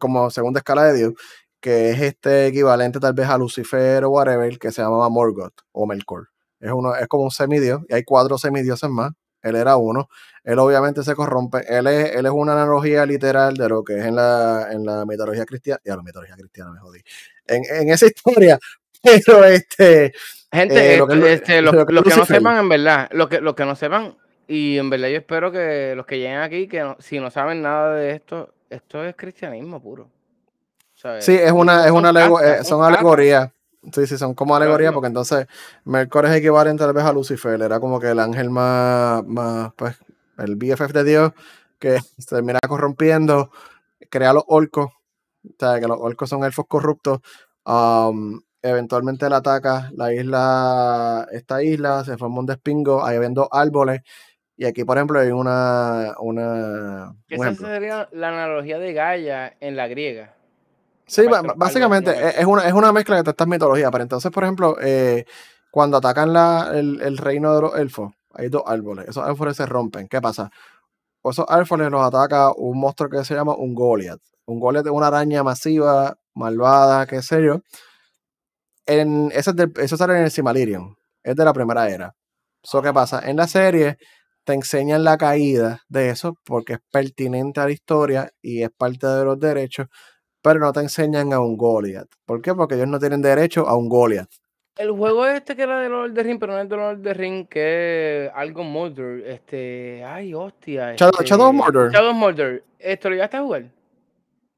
como segunda escala de Dios, que es este equivalente tal vez a Lucifer o whatever, que se llamaba Morgoth o Melkor. Es, uno, es como un semidio, y hay cuatro semidioses más. Él era uno. Él obviamente se corrompe. Él es, él es una analogía literal de lo que es en la, en la mitología cristiana. Ya, la mitología cristiana me jodí. En, en esa historia. Pero este. Gente, eh, lo que, este, lo, que, no sepan, en verdad, lo que, lo que no sepan, y en verdad yo espero que los que lleguen aquí, que si no saben nada de esto, esto es cristianismo puro. Sí, es una, es una eh, son alegorías. Sí, sí, son como alegorías, porque entonces Mercor es equivalente tal vez a Lucifer, era como que el ángel más, más pues, el BFF de Dios, que se termina corrompiendo, crea los orcos, o sea, que los orcos son elfos corruptos, um, eventualmente él ataca la isla, esta isla, se forma un despingo, ahí ven dos árboles, y aquí, por ejemplo, hay una... una Esa sería la analogía de Gaia en la griega. Sí, básicamente es una, es una mezcla de estas mitologías. Pero entonces, por ejemplo, eh, cuando atacan la, el, reino de los elfos, hay dos árboles. Esos árboles se rompen. ¿Qué pasa? Esos árboles los ataca un monstruo que se llama un Goliath. Un Goliath es una araña masiva, malvada, qué sé yo. En, eso, eso sale en el Simalirion. Es de la primera era. Eso qué pasa. En la serie te enseñan la caída de eso porque es pertinente a la historia y es parte de los derechos pero no te enseñan a un Goliath. ¿Por qué? Porque ellos no tienen derecho a un Goliath. El juego este que era de Lord of the Ring, pero no es de Lord of the Ring, que es algo Murder. Este. Ay, hostia. Shadow, este, Shadow of Mordor. Shadow of Murder. ¿Esto lo llegaste a jugar?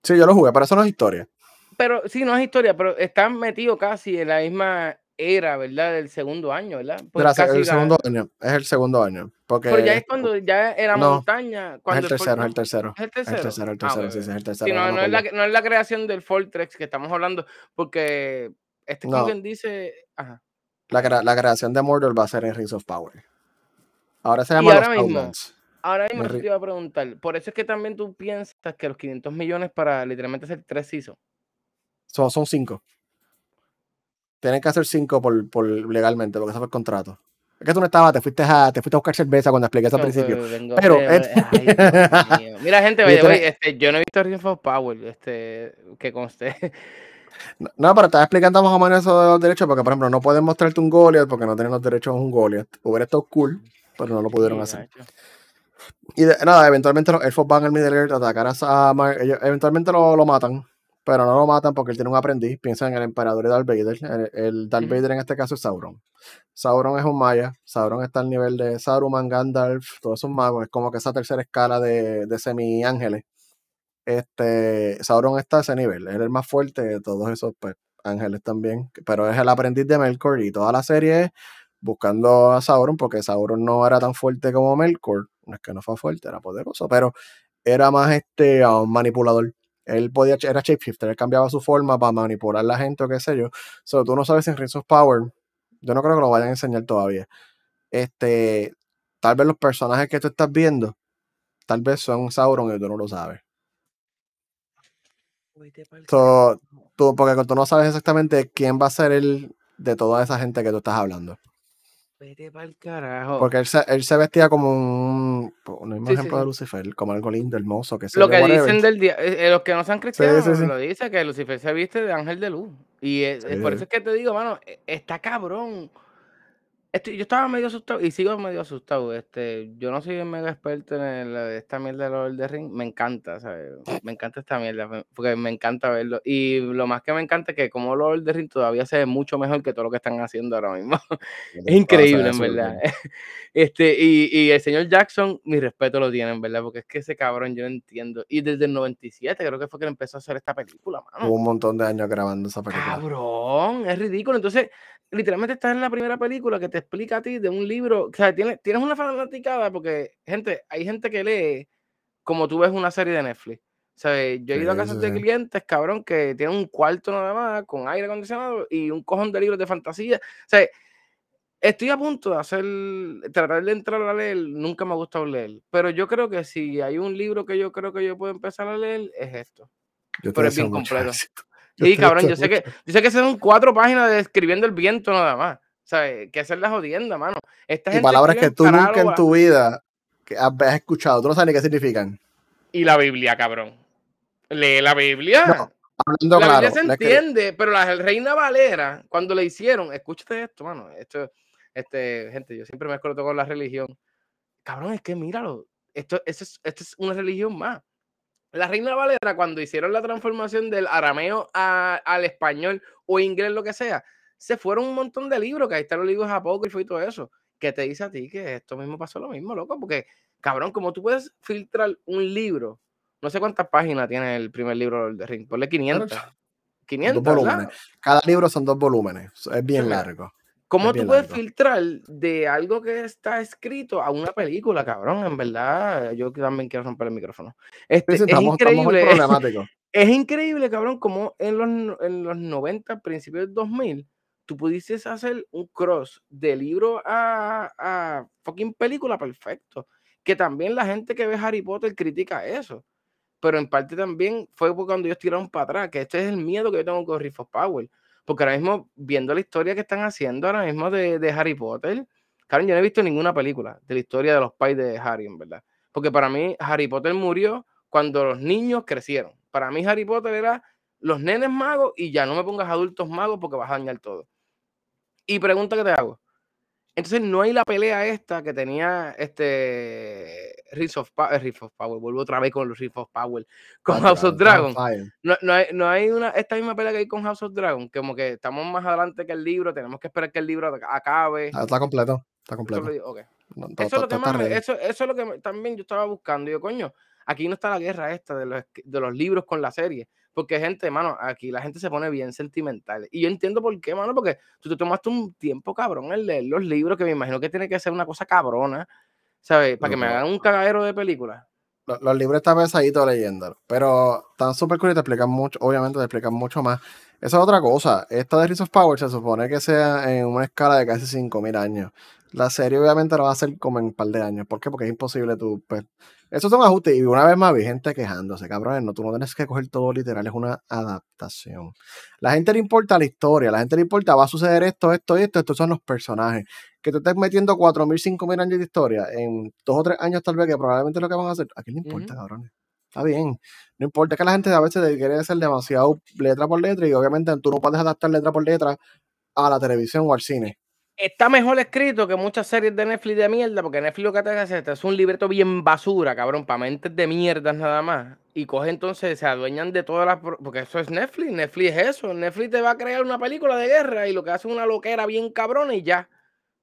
Sí, yo lo jugué, pero eso no es historia. Pero sí, no es historia, pero están metidos casi en la misma era, ¿verdad? Del segundo año, ¿verdad? Pues casi el segundo año, es el segundo año. Porque pero ya es cuando ya era montaña. Cuando es el tercero, es el tercero. ¿Es el tercero? El tercero, el tercero, sí, sí, es el tercero. Sí, no, no, es la, no, es la, creación del Fortress que estamos hablando, porque este no. quien dice. Ajá. La, la, creación de Mordor va a ser en Rings of Power. Ahora se llama y ahora mismo, Ahora mismo te iba a preguntar, por eso es que también tú piensas que los 500 millones para literalmente hacer tres seasons. Son, son cinco. Tienen que hacer cinco por, por legalmente, porque eso fue el contrato. Es que tú no estabas, te fuiste a, te fuiste a buscar cerveza cuando expliqué eso al principio. Pero, ay, mira, gente, este, yo no he visto Rings of Power, este, que conste. No, pero estaba explicando más o menos eso de los derechos, porque por ejemplo, no pueden mostrarte un Goliath porque no tienen los derechos a un Goliath. Hubiera estado cool, pero no lo pudieron hacer. Y nada, eventualmente los elfos van al Middle Earth a atacar a Mar ellos eventualmente lo, lo, matan, pero no lo matan porque él tiene un aprendiz. Piensan en el emperador y Darth Vader. El, Darth Vader en este caso es Sauron. Sauron es un maya. Sauron está al nivel de Saruman, Gandalf, todos esos magos. Es como que esa tercera escala de, de semi-ángeles este, Sauron está a ese nivel, es el más fuerte de todos esos pues, ángeles también, pero es el aprendiz de Melkor y toda la serie es buscando a Sauron porque Sauron no era tan fuerte como Melkor, no es que no fue fuerte, era poderoso, pero era más este un manipulador. Él podía, era shapeshifter, él cambiaba su forma para manipular a la gente o qué sé yo. So, tú no sabes si en Rings of Power, yo no creo que lo vayan a enseñar todavía. Este, tal vez los personajes que tú estás viendo, tal vez son Sauron y tú no lo sabes tú, porque tú no sabes exactamente quién va a ser el de toda esa gente que tú estás hablando. Vete para el carajo. Porque él se, él se vestía como un, un ejemplo de Lucifer, como algo lindo, hermoso. Que lo que dicen del día, eh, eh, los que no sean cristianos, lo dice que Lucifer se viste de ángel de luz. Y es, por eso es que te digo, mano, e, está cabrón. Este, yo estaba medio asustado y sigo medio asustado. Este, yo no soy mega experto en esta mierda de Lord de Ring. Me encanta, ¿sabes? Me encanta esta mierda, porque me encanta verlo. Y lo más que me encanta es que como Lord de Ring todavía se ve mucho mejor que todo lo que están haciendo ahora mismo. es increíble, en verdad. Este, y, y, el señor Jackson, mi respeto lo tiene, en verdad, porque es que ese cabrón yo no entiendo. Y desde el 97 creo que fue que empezó a hacer esta película, mano. Hubo un montón de años grabando esa película. Cabrón, es ridículo. Entonces, literalmente estás en la primera película que te explica a ti de un libro, o sea, tienes, tienes una fanaticada porque, gente, hay gente que lee como tú ves una serie de Netflix. ¿Sabes? Yo he ido a casas de clientes, cabrón, que tienen un cuarto nada más, con aire acondicionado y un cojón de libros de fantasía. O sea, estoy a punto de hacer, tratar de entrar a leer, nunca me ha gustado leer, pero yo creo que si hay un libro que yo creo que yo puedo empezar a leer, es esto. pero es bien completo. Sí, cabrón, yo sé que, yo sé que son cuatro páginas de escribiendo el viento nada más. ¿Sabes? Que hacer la jodienda, mano. Esta y palabras que tú nunca en tu vida has escuchado, tú no sabes ni qué significan. Y la Biblia, cabrón. Lee la Biblia. la Biblia se entiende, pero la Reina Valera, cuando le hicieron, escúchate esto, mano. Esto, este, gente, yo siempre me acuerdo con la religión. Cabrón, es que míralo. Esto, esto, es, esto es una religión más. La Reina Valera, cuando hicieron la transformación del arameo al español o inglés, lo que sea, se fueron un montón de libros, que ahí están los libros apócrifos y todo eso, que te dice a ti que esto mismo pasó lo mismo, loco, porque, cabrón, como tú puedes filtrar un libro, no sé cuántas páginas tiene el primer libro de Ring, ponle 500. 500, volúmenes. Cada libro son dos volúmenes, es bien largo. ¿Cómo tú puedes filtrar de algo que está escrito a una película, cabrón? En verdad, yo también quiero romper el micrófono. Este, es increíble. es increíble, cabrón, como en los, en los 90, principios del 2000, tú pudieses hacer un cross de libro a, fucking película perfecto. Que también la gente que ve Harry Potter critica eso. Pero en parte también fue cuando ellos tiraron para atrás, que este es el miedo que yo tengo con Riff of Power porque ahora mismo, viendo la historia que están haciendo ahora mismo de, de Harry Potter, Karen, yo no he visto ninguna película de la historia de los pais de Harry, en verdad. Porque para mí, Harry Potter murió cuando los niños crecieron. Para mí, Harry Potter era los nenes magos y ya no me pongas adultos magos porque vas a dañar todo. Y pregunta que te hago. Entonces no hay la pelea esta que tenía este Rift of, eh, of Power, vuelvo otra vez con los Rift of Power, con House of Dragon. No, no, hay, no hay una, esta misma pelea que hay con House of Dragon, como que estamos más adelante que el libro, tenemos que esperar que el libro acabe. Ah, está completo, está completo. eso, es lo que más, eso, eso, es lo que también yo estaba buscando. Yo, coño, aquí no está la guerra esta de los, de los libros con la serie. Porque, gente, mano, aquí la gente se pone bien sentimental. Y yo entiendo por qué, mano, porque tú te tomaste un tiempo cabrón en leer los libros, que me imagino que tiene que ser una cosa cabrona, ¿sabes? Para que me hagan un cagadero de película. Los, libros están pesaditos leyendo, pero están súper cool y te explican mucho, obviamente te explican mucho más. Esa es otra cosa. Esta de Rise of Power se supone que sea en una escala de casi 5.000 años. La serie obviamente lo va a hacer como en un par de años. ¿Por qué? Porque es imposible tú, pues, esos son ajustes. Y una vez más vi gente quejándose, cabrón. No, tú no tienes que coger todo literal, es una adaptación. La gente le importa la historia, la gente le importa, va a suceder esto, esto y esto. Estos son los personajes. Que tú estés metiendo 4.000, 5.000 años de historia en dos o tres años, tal vez, que probablemente es lo que van a hacer. ¿A quién le importa, cabrón? Está bien. No importa que la gente a veces quiere hacer demasiado letra por letra y obviamente tú no puedes adaptar letra por letra a la televisión o al cine está mejor escrito que muchas series de Netflix de mierda, porque Netflix lo que te hace es un libreto bien basura, cabrón, para mentes de mierdas nada más. Y coge entonces, se adueñan de todas las. Porque eso es Netflix, Netflix es eso. Netflix te va a crear una película de guerra y lo que hace es una loquera bien cabrón y ya.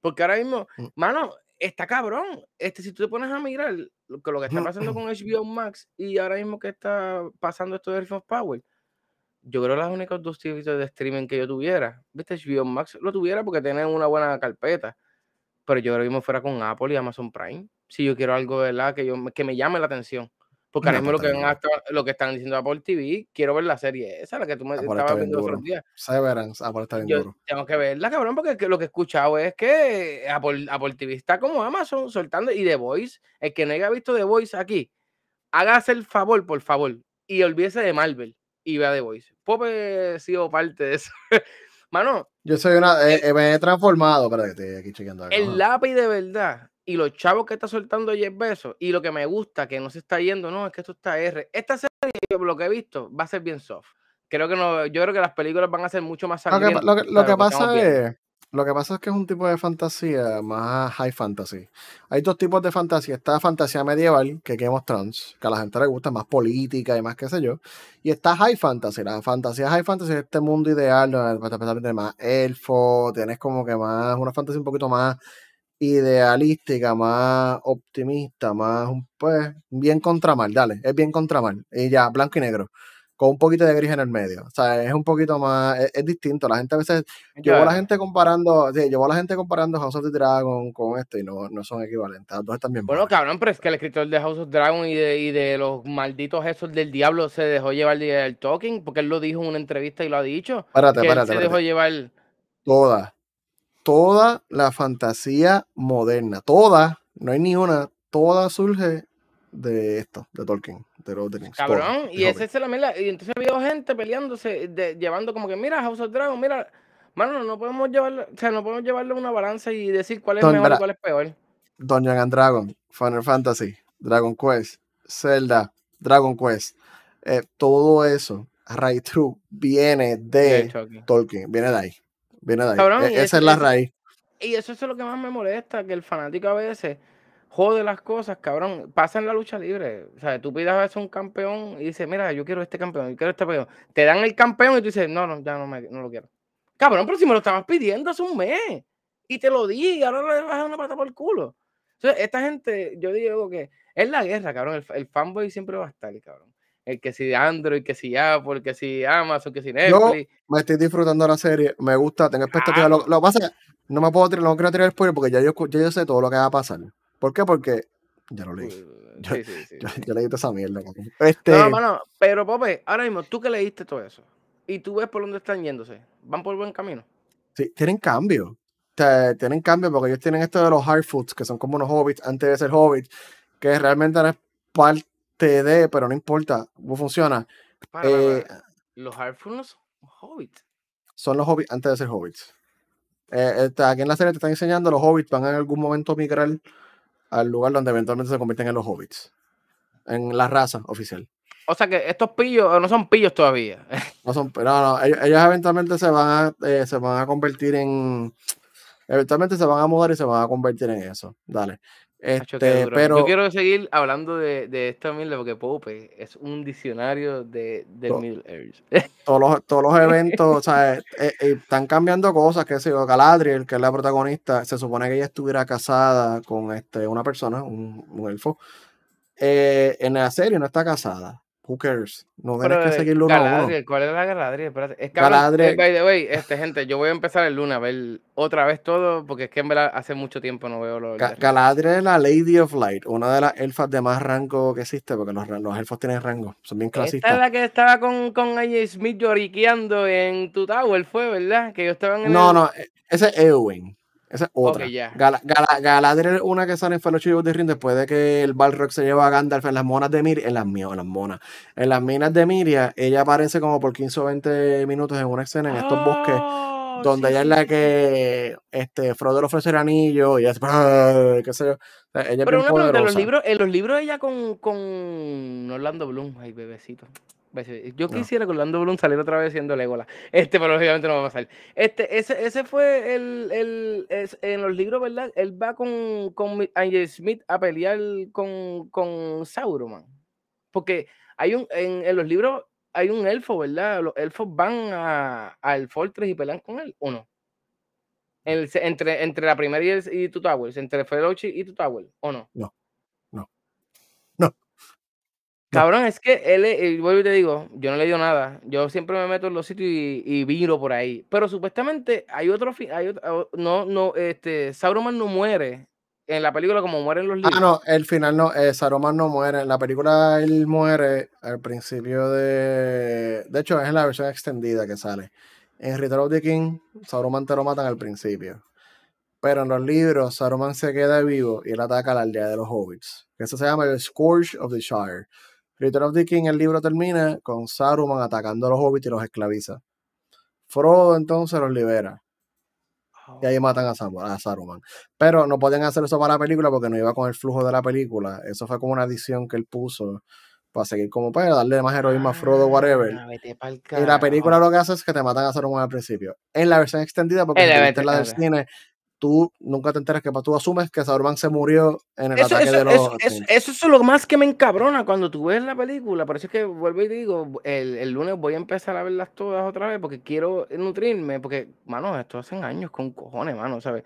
Porque ahora mismo, mm. mano, está cabrón. Este, si tú te pones a mirar lo que, lo que está pasando con HBO Max y ahora mismo que está pasando esto de Earth of Power, yo creo que los únicos dos servicios de streaming que yo tuviera, viste, HBO Max lo tuviera porque tienen una buena carpeta, pero yo ahora mismo fuera con Apple y Amazon Prime, si yo quiero algo, ¿verdad? Que, yo, que me llame la atención. Porque ahora mismo lo que, lo que están diciendo Apple TV, quiero ver la serie esa, la que tú me estabas viendo otros días. Severance, Apple está bien yo Tengo que verla, cabrón, porque lo que he escuchado es que Apple, Apple TV está como Amazon soltando, y The Voice, el que no haya visto The Voice aquí, hágase el favor, por favor, y olvídese de Marvel y vea The Voice. Pope ha sido parte de eso. Mano. Yo soy una. Eh, eh, me he transformado. Espera que estoy aquí chequeando El lápiz de verdad y los chavos que está soltando Jeff Bezos y lo que me gusta, que no se está yendo, no, es que esto está R. Esta serie, lo que he visto, va a ser bien soft. Creo que no, yo creo que las películas van a ser mucho más sangrientas. Lo que, lo que pasa es lo que pasa es que es un tipo de fantasía más high fantasy. Hay dos tipos de fantasía. Está fantasía medieval, que Game of Thrones, que a la gente le gusta, más política y más qué sé yo. Y está high fantasy. La fantasía high fantasy es este mundo ideal donde de más elfo, tienes como que más, una fantasía un poquito más idealística, más optimista, más, pues, bien contramal, dale, es bien contramal. Y ya, blanco y negro con un poquito de gris en el medio. O sea, es un poquito más, es, distinto. La gente a veces, llevo a la gente comparando, sí, llevo a la gente comparando House of the Dragon con esto y no, no son equivalentes. Los dos están bien. Bueno, cabrón, pero es que el escritor de House of Dragon y de, y de los malditos esos del diablo se dejó llevar el talking, porque él lo dijo en una entrevista y lo ha dicho. Espérate, espérate. Se dejó llevar. Toda, toda la fantasía moderna, toda, no hay ni una, toda surge de esto, de Tolkien, de Lord Cabrón, y ese es la mierda. Y entonces había gente peleándose, llevando como que, mira, House of Dragon, mira, mano, no podemos llevarlo, o sea, no podemos llevarle una balanza y decir cuál es mejor y cuál es peor. Dungeon and Dragon, Final Fantasy, Dragon Quest, Zelda, Dragon Quest, eh, todo eso, Right True, viene de Tolkien, viene de ahí. Viene de ahí. E, esa es la raíz. Y eso es lo que más me molesta, que el fanático a veces jode las cosas, cabrón. Pasa en la lucha libre. O sea, tú pidas a veces un campeón y dices, mira, yo quiero este campeón, yo quiero este campeón. Te dan el campeón y tú dices, no, no, ya no, me, no lo quiero. Cabrón, pero si me lo estabas pidiendo hace un mes y te lo di y ahora le vas a dar una pata por el culo. Entonces, esta gente, yo digo que es la guerra, cabrón. El, fanboy siempre va a estar, cabrón. El que si Android, que si Apple, el que si Amazon, que si Netflix. Yo me estoy disfrutando la serie, me gusta, tengo expectativas. Lo, que pasa es que no me puedo tirar, no quiero tirar spoiler porque ya yo, ya yo sé todo lo que va a pasar. ¿Por qué? Porque ya lo leí. Yo, sí, sí, sí. Yo, leí toda esa mierda. Este... No, mano, pero Pope, ahora mismo, tú que leíste todo eso y tú ves por dónde están yéndose, ¿van por buen camino? Sí, tienen cambio. tienen cambio porque ellos tienen esto de los hard foods, que son como unos hobbits antes de ser hobbits, que realmente no es parte de, pero no importa cómo funciona. Eh, los hard foods son hobbits. Son los hobbits antes de ser hobbits. Eh, este, aquí en la serie te están enseñando los hobbits van en algún momento a migrar al lugar donde eventualmente se convierten en los hobbits. En la raza oficial. O sea que estos pillos no son pillos todavía. No son, no, no, ellos, eventualmente se van a, eh, se van a convertir en, Eventualmente se van a mudar y se van a convertir en eso. Dale. Este, pero... Yo quiero seguir hablando de, de esta mierda porque Pope es un diccionario de, del Middle Earth. Todos los, todos los eventos, o sea, eh, eh, están cambiando cosas, que sé yo, Galadriel, que es la protagonista, se supone que ella estuviera casada con este, una persona, un, un elfo. Eh, en la serie no está casada. Who cares? No tienes que seguirlo uno a uno. ¿Cuál es la Galadriel? Espérate. Es Galadriel. by the way, este, gente, yo voy a empezar el lunes a ver otra vez todo, porque es que en verdad hace mucho tiempo no veo lo Galadriel es la Lady of Light, una de las elfas de más rango que existe, porque los, los elfos tienen rango, son bien clasistas. Esta es la que estaba con, con AJ Smith lloriqueando en tu tower, fue, ¿verdad? Que yo estaba en No, no, e, ese es Eowyn. Esa es otra. Galadriel es una que sale en Fellowship of the Ring después de que el Balrog se lleva a Gandalf en las monas de Miria. En las, en las monas. En las minas de Miria, ella aparece como por 15 o 20 minutos en una escena en estos bosques. Oh, donde ella es la que este, Frodo le ofrece el anillo y hace, qué sé yo. ella Pero una pregunta, en los libros, en los libros ella con, con Orlando Bloom, ay bebecito. Yo quisiera que Orlando Bloom saliera otra vez siendo Legolas. Este, pero lógicamente no va a pasar. Este, ese, ese fue el, el en los libros, ¿verdad? Él va con, con Angel Smith a pelear con, con Sauron. Porque hay un, en, en, los libros hay un elfo, ¿verdad? Los elfos van a, al Fortress y pelean con él, ¿o no? entre, entre la primera y, el, y Two Towers, entre Fellowship y Two Towers, ¿o no? No. Cabrón, es que él, vuelvo y te digo, yo no le digo nada. Yo siempre me meto en los sitios y, y viro por ahí. Pero supuestamente hay otro, hay no, no, este, Sauron no muere en la película como muere en los libros. Ah, no, el final no, eh, Saruman no muere. En la película él muere al principio de. De hecho, es en la versión extendida que sale. En Return of the King, Saruman te lo matan al principio. Pero en los libros, Saruman se queda vivo y él ataca a la aldea de los hobbits. Eso se llama el Scourge of the Shire. Return of the King, el libro termina con Saruman atacando a los hobbits y los esclaviza. Frodo entonces los libera. Y ahí matan a, Saruman. Pero no podían hacer eso para la película porque no iba con el flujo de la película. Eso fue como una adición que él puso para seguir como para darle más heroísmo a Frodo, whatever. Ah, y la película lo que hace es que te matan a Saruman al principio. En la versión extendida, porque en la del cine, tú nunca te enteras que tú asumes que Sauron se murió en el ataque de los. Eso, eso, es lo más que me encabrona cuando tú ves la película. Por eso es que vuelvo y digo, el, el, lunes voy a empezar a verlas todas otra vez porque quiero nutrirme. Porque, mano, esto hace años con cojones, mano, ¿sabes?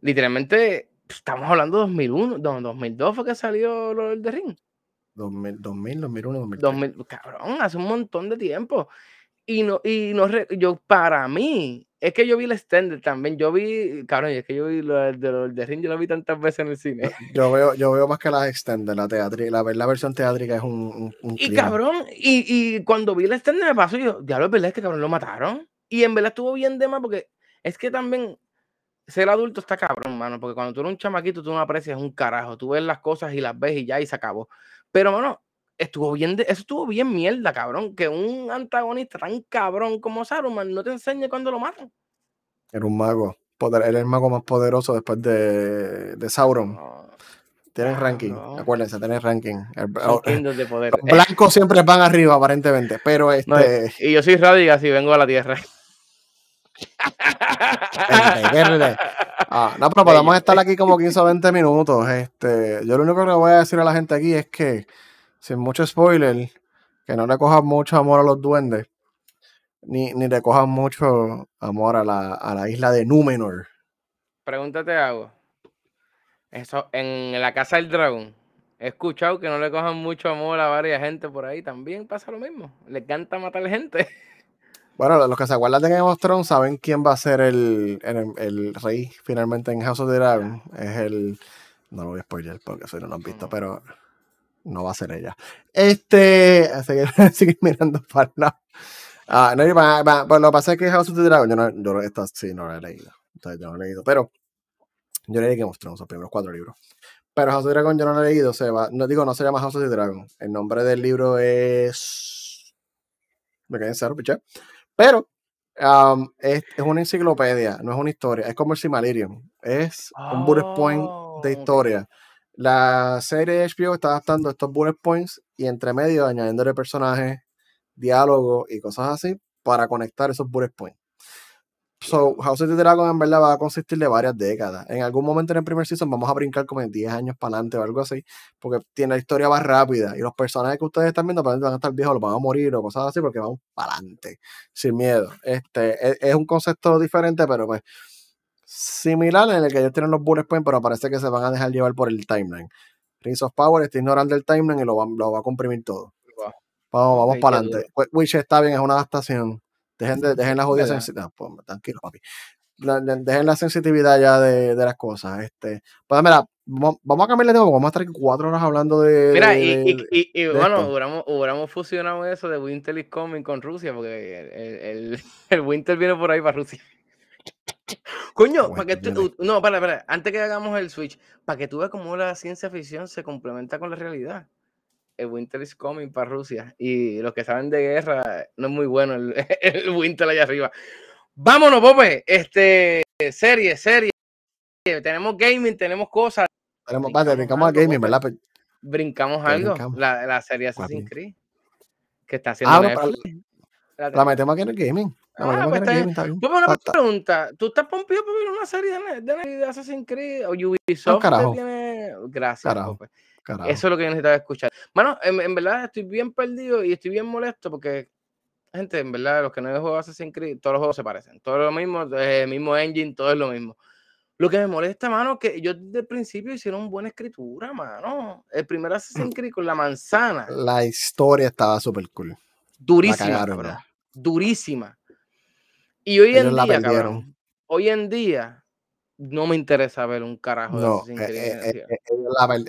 Literalmente, estamos hablando de 2001, 2002 fue que salió lo del The Ring. 2000, 2000, 2001, 2000. Cabrón, hace un montón de tiempo. Y no, y no, yo, para mí, es que yo vi el extended también. Yo vi, cabrón, es que yo vi lo de, lo de Ring, yo lo vi tantas veces en el cine. Yo veo, yo veo más que las extended, la teatri, la, la versión teátrica es un. un, y cabrón, y, y, cuando vi el extended me pasó, yo, ya lo verdad es que cabrón lo mataron. Y en verdad estuvo bien de más porque es que también ser adulto está cabrón, mano. Porque cuando tú eres un chamaquito, tú no aprecias un carajo. Tú ves las cosas y las ves y ya y se acabó. Pero, mano, estuvo bien, de, eso estuvo bien mierda, cabrón. Que un antagonista tan cabrón como Saruman no te enseñe cuando lo matan. Era un mago. Poder, era el mago más poderoso después de, de Sauron. Tienes ranking, acuérdense, tienes ranking. de poder. Los blancos siempre van arriba, aparentemente, pero este. y yo soy Radigas y vengo a la tierra. ah, no, pero podemos estar aquí como 15 o 20 minutos. Este, yo lo único que voy a decir a la gente aquí es que sin mucho spoiler, que no le cojan mucho amor a los duendes, ni, ni le cojan mucho amor a la, a la isla de Númenor. Pregúntate algo. Eso, en la casa del dragón, he escuchado que no le cojan mucho amor a varias gente por ahí. También pasa lo mismo. Le encanta matar gente. Bueno, los que se acuerdan de Game of Thrones saben quién va a ser el, el, rey finalmente en House of the Dragon. Es el. No lo voy a spoiler porque eso no lo han visto, pero no va a ser ella. Este, seguir, seguir mirando para lado. Ah, no, pues lo que pasa es que House of the Dragon, yo no, yo esta sí no la he leído. Entonces yo no he leído, pero yo leí of Thrones, los primeros cuatro libros. Pero House of the Dragon yo no lo he leído, se va, no digo, no se llama House of the Dragon. El nombre del libro es. Me quedé en cero, piché. Pero um, es, es, una enciclopedia, no es una historia. Es como el Simalirium. Es un bullet point de oh, historia. La serie de HBO está adaptando estos bullet points y entre medio añadiéndole personajes, diálogos y cosas así para conectar esos bullet points. So, House of the Dragon en verdad va a consistir de varias décadas. En algún momento en el primer season vamos a brincar como en 10 años para adelante o algo así, porque tiene la historia más rápida y los personajes que ustedes están viendo van a estar viejos, los van a morir o cosas así, porque vamos para adelante, sin miedo. Este, es, es, un concepto diferente, pero pues similar en el que ellos tienen los bullet points, pero parece que se van a dejar llevar por el timeline. Rings of Power está ignorando el timeline y lo va, lo va a comprimir todo. Vamos, vamos para adelante. Witch está bien, es una adaptación. Dejen, de, dejen la jodida sensibilidad. Pues, tranquilo, papi. dejen la sensitividad ya de, de las cosas. Este, pues mira, vamos, a cambiarle de tema, vamos a estar cuatro horas hablando de. Mira, y, y, y, bueno, hubiéramos, hubiéramos, fusionado eso de Winter is coming con Rusia, porque el, el, el Winter viene por ahí para Rusia. Coño, para que tú, no, para, para, antes que hagamos el switch, para que tú veas cómo la ciencia ficción se complementa con la realidad. El Winter is coming para Rusia. Y los que saben de guerra, no es muy bueno el, el Winter allá arriba. Vámonos, Pope. Este, serie, serie. Tenemos gaming, tenemos cosas. Tenemos, vale, brincamos al gaming, ¿verdad? Pues, brincamos algo. La, la, serie Assassin's Creed. Que está haciendo ah, Netflix. La, la, metemos aquí en el gaming. Ah, pues una pregunta. ¿Tú estás pompido para ver una serie de, de, de Assassin's Creed o Ubisoft? No, tiene... Gracias, Eso es lo que yo necesitaba escuchar. Bueno, en, verdad estoy bien perdido y estoy bien molesto porque, gente, en verdad, los que no han jugado Assassin's Creed, todos los juegos se parecen. Todo lo mismo, el mismo engine, todo es lo mismo. Lo que me molesta, mano, es que yo desde el principio hicieron buena escritura, mano. El primer Assassin's mm. Creed con la manzana. La historia estaba súper cool. Durísima, Durísima. Y hoy en día, cabrón, hoy en día no me interesa ver un carajo de Assassin's eh, Creed. Eh, eh,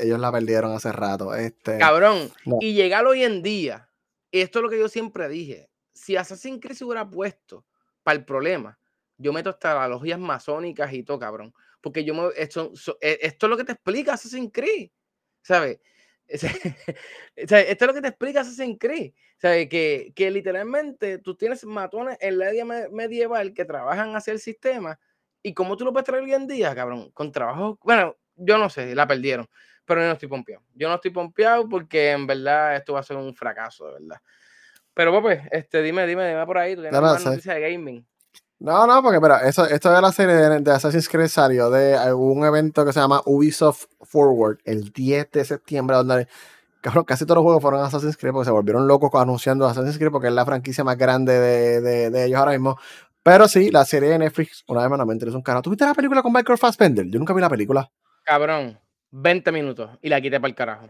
ellos, la, perdieron hace rato. Este, cabrón, y llegar hoy en día, esto es lo que yo siempre dije. Si Assassin's Creed se hubiera puesto para el problema, yo meto hasta las logias masónicas y todo, cabrón. Porque yo me, esto, esto es lo que te explica Assassin's Creed. ¿Sabes? esto es lo que te explica Assassin's Creed. Que, que literalmente tú tienes matones en la edad medieval que trabajan hacia el sistema. ¿Y cómo tú lo puedes traer hoy en día, cabrón? Con trabajo. Bueno, yo no sé, la perdieron. Pero yo no estoy pompeado. Yo no estoy pompeado porque en verdad esto va a ser un fracaso, de verdad. Pero, pues, este, dime, dime, dime por ahí. Tú tienes una noticia de gaming. No, no, porque mira, eso, esto de la serie de, Assassin's Creed salió de un evento que se llama Ubisoft Forward el 10 de septiembre, donde casi todos los juegos fueron Assassin's Creed porque se volvieron locos anunciando Assassin's Creed porque es la franquicia más grande de, de, ellos ahora mismo. Pero sí, la serie de Netflix, una vez más, no me interesa un carajo. ¿Tú viste la película con Michael Fassbender? Yo nunca vi la película. Cabrón, 20 minutos y la quité para el carajo.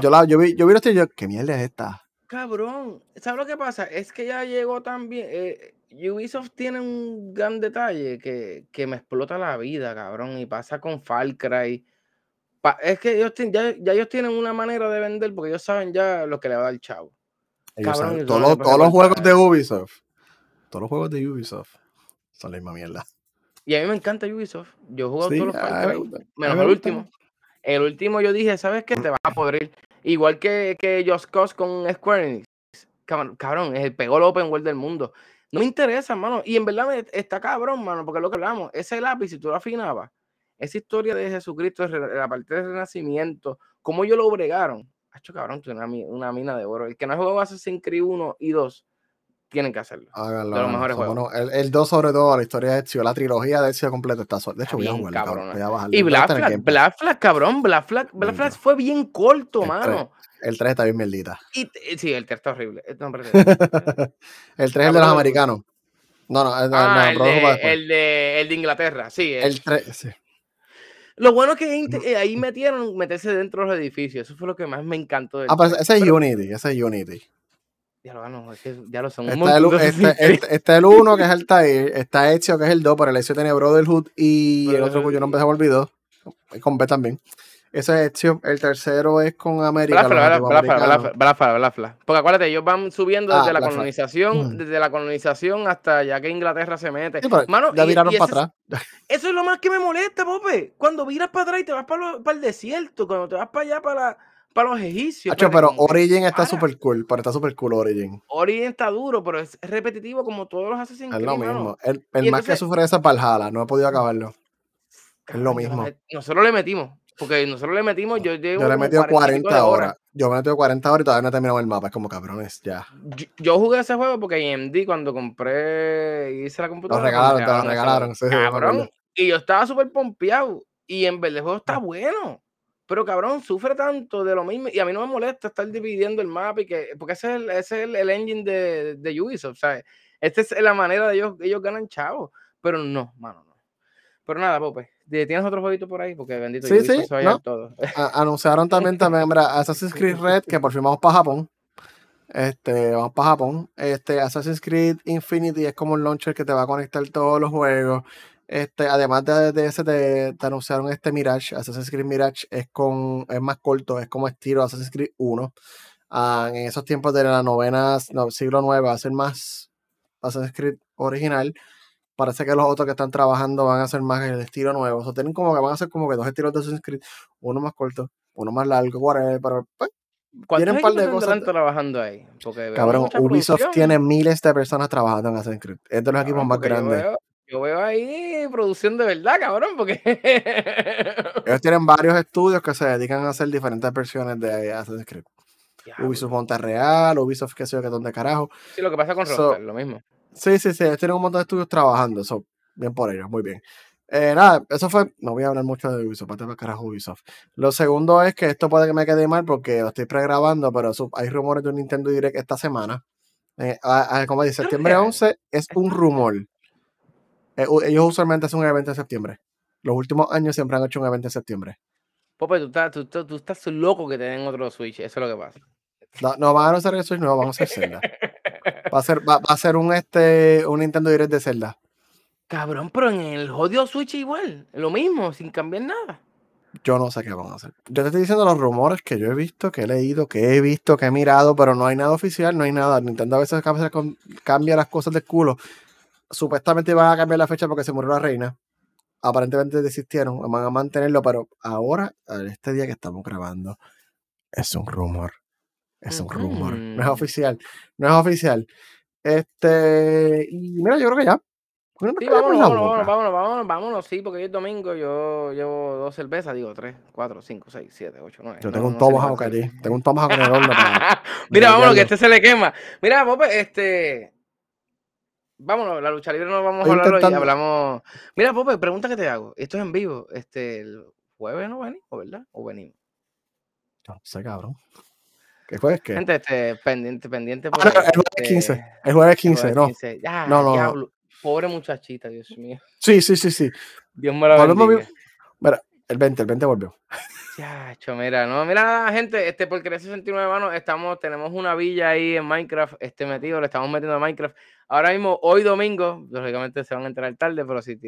yo, la, yo vi, yo vi esto y yo, ¿qué mierda es esta? Cabrón, ¿sabes lo que pasa? Es que ya llegó también. Eh, Ubisoft tiene un gran detalle que, que, me explota la vida, cabrón. Y pasa con Far Cry. es que ellos ya, ya, ellos tienen una manera de vender porque ellos saben ya lo que le va a dar el chavo. Cabrón, todos, todos los juegos de Ubisoft. Todos los juegos de Ubisoft son la misma mierda. Y a mí me encanta Ubisoft. Yo he jugado todos los Far Cry. Menos el último. El último yo dije, ¿sabes qué? Te vas a poder Igual que, que Just Cause con Square Enix. Cabrón, cabrón, es el el open world del mundo. No me interesa, hermano. Y en verdad me, está cabrón, mano, porque lo que hablamos, ese lápiz, si tú lo afinabas, esa historia de Jesucristo, la parte del renacimiento, cómo ellos lo bregaron. Hacho, cabrón, tú una, una mina de oro. El que no ha jugado Assassin's Creed 1 y 2, tienen que hacerlo. Háganlo. De los mejores juegos. el, 2 sobre todo, la historia de Ezio, la trilogía de Ezio completa está De hecho, voy a jugar. Cabrón, cabrón, y Black Flag, Black Flag, cabrón, Black Flag, Black Flag fue bien corto, mano. El 3 está bien mierdita. Y, sí, el 3 está horrible. el 3 es el de los americanos. No, no, no, ah, el, de, el, de, el, de, Inglaterra, sí. El 3, sí. Lo bueno es que eh, ahí metieron meterse dentro de los edificios. Eso fue lo que más me encantó. ah, pero ese es Unity, ese es Unity. Ya lo, no, es que ya lo son. Está, el, este, está, el 1, que es el TAI, está Ezio, que es el 2, pero el Ezio tiene Brotherhood y el otro cuyo nombre se me olvidó. Con B también. Ese es Ezio. El tercero es con América. Blafla, Blafla, Porque acuérdate, ellos van subiendo ah, desde la colonización, mm. desde la colonización hasta ya que Inglaterra se mete. Mano, ya viraron para atrás. Eso es lo más que me molesta, Pope. Cuando viras para atrás y te vas para, para el desierto, cuando te vas para allá, para, para los egipcios. pero Origin está súper cool, pero está súper cool Origin. Origin está duro, pero es repetitivo como todos los Assassin's Creed. Es lo mismo. El, más que sufre esa Valhalla, no he podido acabarlo. Es lo mismo. Nosotros le metimos. Porque nosotros le metimos, yo llevo Yo le he metido 40 horas. Yo me he metido 40 horas y todavía no he terminado el mapa. Es como cabrones, ya. Yo, jugué ese juego porque AMD cuando compré y hice la computadora. Lo regalaron, te lo regalaron. Cabrón. Y yo estaba súper pompeado. Y en verdad el juego está bueno. Pero cabrón, sufre tanto de lo mismo. Y a mí no me molesta estar dividiendo el mapa y que. Porque ese es el, ese es el, engine de, de Ubisoft, ¿sabes? Esta es la manera de ellos, ellos ganan chavos. Pero no, mano, no. Pero nada, Pope. ¿Tienes otro jueguito por ahí? Porque bendito, sí, sí, no. todo. anunciaron también, también mira, Assassin's Creed Red, que por fin vamos para Japón. Este, vamos para Japón. Este, Assassin's Creed Infinity es como un launcher que te va a conectar todos los juegos. Este, además de, ese, te, anunciaron este Mirage. Assassin's Creed Mirage es, con, es más corto, es como estilo Assassin's Creed 1. Ah, en esos tiempos de la novena, siglo IX, va a ser más Assassin's Creed original. Parece que los otros que están trabajando van a hacer más el estilo nuevo. O sea, tienen como que van a hacer como que dos estilos de Assassin's Creed, uno más corto, uno más largo, whatever, pero pues, tienen un par de cosas. trabajando ahí? Porque Cabrón, Ubisoft tiene miles de personas trabajando en Assassin's Creed. Es de los equipos más grandes. Yo veo ahí producción de verdad, cabrón, porque. Ellos tienen varios estudios que se dedican a hacer diferentes versiones de Assassin's Creed. Ubisoft Monterreal, Ubisoft qué sé yo, que donde carajo. Sí, lo que pasa con Rockstar, lo mismo. Sí, sí, sí, ellos tienen un montón de estudios trabajando, eso, bien por ellos, muy bien. Eh, nada, eso fue, no voy a hablar mucho de Ubisoft, para carajo Ubisoft. Lo segundo es que esto puede que me quede mal porque lo estoy pregrabando, pero hay rumores de un Nintendo Direct esta semana. Eh, como dice, septiembre 11 es un rumor. Eh, ellos usualmente hacen un evento en septiembre. Los últimos años siempre han hecho un evento en septiembre. Pope, tú estás, tú, tú, estás loco que te den otro Switch. Eso es lo que pasa. No, no van a hacer el Switch no, vamos a hacer Zelda. Va a ser, va, a ser un, este, un Nintendo Direct de Zelda. Cabrón, pero en el jodido Switch igual. Lo mismo, sin cambiar nada. Yo no sé qué van a hacer. Yo te estoy diciendo los rumores que yo he visto, que he leído, que he visto, que he mirado, pero no hay nada oficial, no hay nada. Nintendo a veces cambia las cosas del culo supuestamente van a cambiar la fecha porque se murió la reina. Aparentemente desistieron, van a mantenerlo, pero ahora, este día que estamos grabando, es un rumor. Es un rumor. No es oficial. No es oficial. Este. Y mira, yo creo que ya. Sí, vámonos, vámonos, vámonos, vámonos, vámonos, sí, porque hoy es domingo, yo llevo dos cervezas, digo, tres, cuatro, cinco, seis, siete, ocho, nueve. Yo tengo un tomahawk allí, tengo un tomahawk en el horno Mira, vámonos, que este se le quema. Mira, Pope, este, Vámonos, la lucha libre no vamos a hablar hoy, hablamos. Mira, Pope, pregunta que te hago. Esto es en vivo. Este, el jueves no venimos, ¿verdad? ¿O venimos? No sé, cabrón. ¿Qué jueves qué? Gente, este, pendiente, pendiente. Ah, el jueves 15. Este, el jueves 15, no. no, no, Pobre muchachita, Dios mío. Sí, sí, sí, sí. Dios me la bendiga. Mira, el 20, el 20 volvió. Ya, mira, no, mira, gente, este, porque ese 69 manos, estamos, tenemos una villa ahí en Minecraft, este metido, le estamos metiendo a Minecraft. Ahora mismo, hoy domingo, lógicamente se van a entrar tarde, pero si,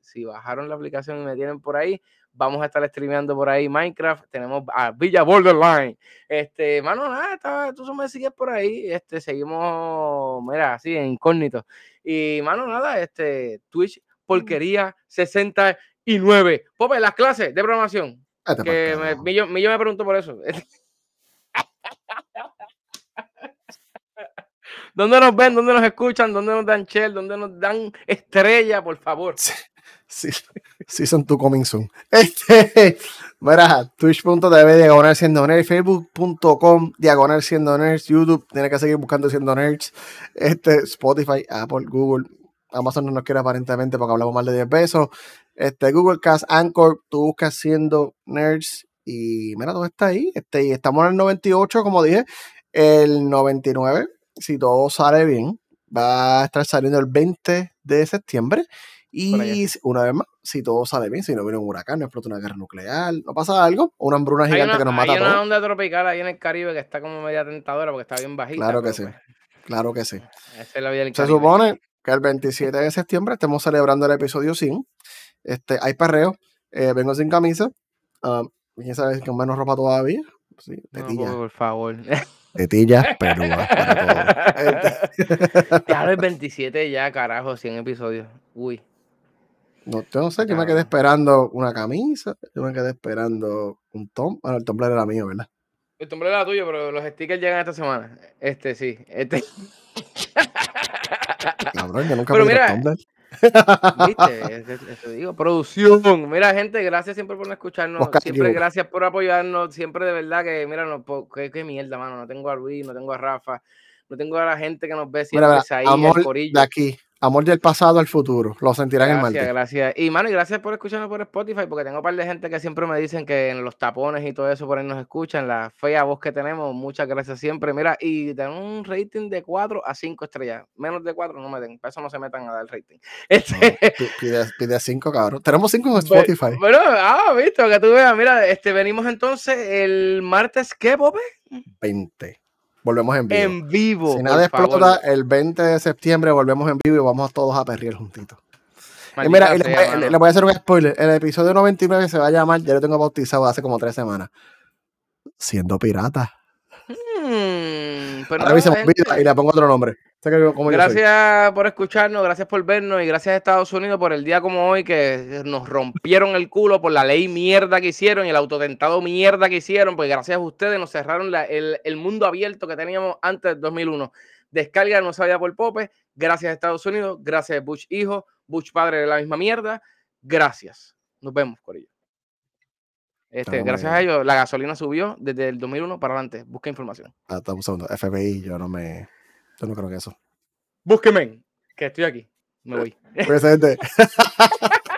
si bajaron la aplicación y me tienen por ahí, vamos a estar streameando por ahí Minecraft. Tenemos a Villa Borderline. Este, mano, nada, está, tú me sigues por ahí. Este, seguimos, mira, así, en incógnito. Y, mano, nada, este, Twitch, porquería 69. Pope, las clases de programación que me, Millo, me preguntó por eso. ¿Dónde nos ven? ¿Dónde nos escuchan? ¿Dónde nos dan shell? ¿Dónde nos dan estrella, por favor? Sí, sí, coming soon. Este, mira, twitch.tv diagonal siendo nerds, facebook.com diagonal siendo nerds, YouTube, tiene que seguir buscando siendo nerds, este, Spotify, Apple, Google, Amazon no nos quiere aparentemente porque hablamos más de 10 pesos. Este, Google Cast, Anchor, tú buscas siendo nerds y mira, todo está ahí. Este, y estamos en el 98, como dije. El 99, si todo sale bien, va a estar saliendo el 20 de septiembre. Y una vez más, si todo sale bien, si no viene un huracán, no explota una guerra nuclear, no pasa algo, una hambruna gigante que nos mata hay una onda tropical ahí en el Caribe que está como media tentadora porque está bien bajita. Claro que sí, pues, claro que sí. Se supone que el 27 de septiembre estemos celebrando el episodio 100. Este, hay parreo, eh, vengo sin camisa. Uh, ¿Quién sabe con menos ropa todavía? Sí, tetilla. por favor. Tetilla, pero para todo. Claro, el 27 ya, carajo, 100 episodios. Uy. No, yo no sé, yo me quedé esperando una camisa, yo me quedé esperando un tom. Bueno, el tomblero era mío, ¿verdad? El tomblero era tuyo, pero los stickers llegan esta semana. Este sí, este. Cabrón, yo nunca Pero mira, ¿Viste? Te digo, producción. Mira, gente, gracias siempre por escucharnos. siempre gracias por apoyarnos. Siempre de verdad que, mira, no, qué, qué, mierda, mano. No tengo a Luis, no tengo a Rafa, no tengo a la gente que nos ve siempre ahí, amor de aquí. Amor del pasado al futuro. Lo sentirán en el Gracias, gracias. Y, mano, y gracias por escucharnos por Spotify, porque tengo un par de gente que siempre me dicen que en los tapones y todo eso por ahí nos escuchan. La fea voz que tenemos. Muchas gracias siempre. Mira, y tenemos un rating de 4 a 5 estrellas. Menos de 4 no me den. Para eso no se metan a dar rating. Este... pide 5, cabrón. Tenemos 5 en Spotify. Bueno, ah, visto, que tú veas. Mira, este, venimos entonces el martes, ¿qué, Pope? 20. Volvemos en vivo. En vivo. Si nada explota, el 20 de septiembre volvemos en vivo y vamos todos a perrear juntitos. y mira, le, voy a hacer un spoiler. El episodio 99 se va a llamar, ya lo tengo bautizado hace como tres semanas. Siendo pirata. Hmm, Ahora no, y le pongo otro nombre gracias por escucharnos, gracias por vernos y gracias a Estados Unidos por el día como hoy que nos rompieron el culo por la ley mierda que hicieron y el autotentado mierda que hicieron, pues gracias a ustedes nos cerraron el, mundo abierto que teníamos antes del 2001. Descarga no sabía por Pope, gracias a Estados Unidos, gracias a Bush hijo, Bush padre de la misma mierda, gracias. Nos vemos, Corillo. Este, gracias a ellos, la gasolina subió desde el 2001 para adelante. Busca información. Ah, un segundo. FBI, yo no me. Yo no creo que eso. Búsqueme, que estoy aquí. Me voy. Presente.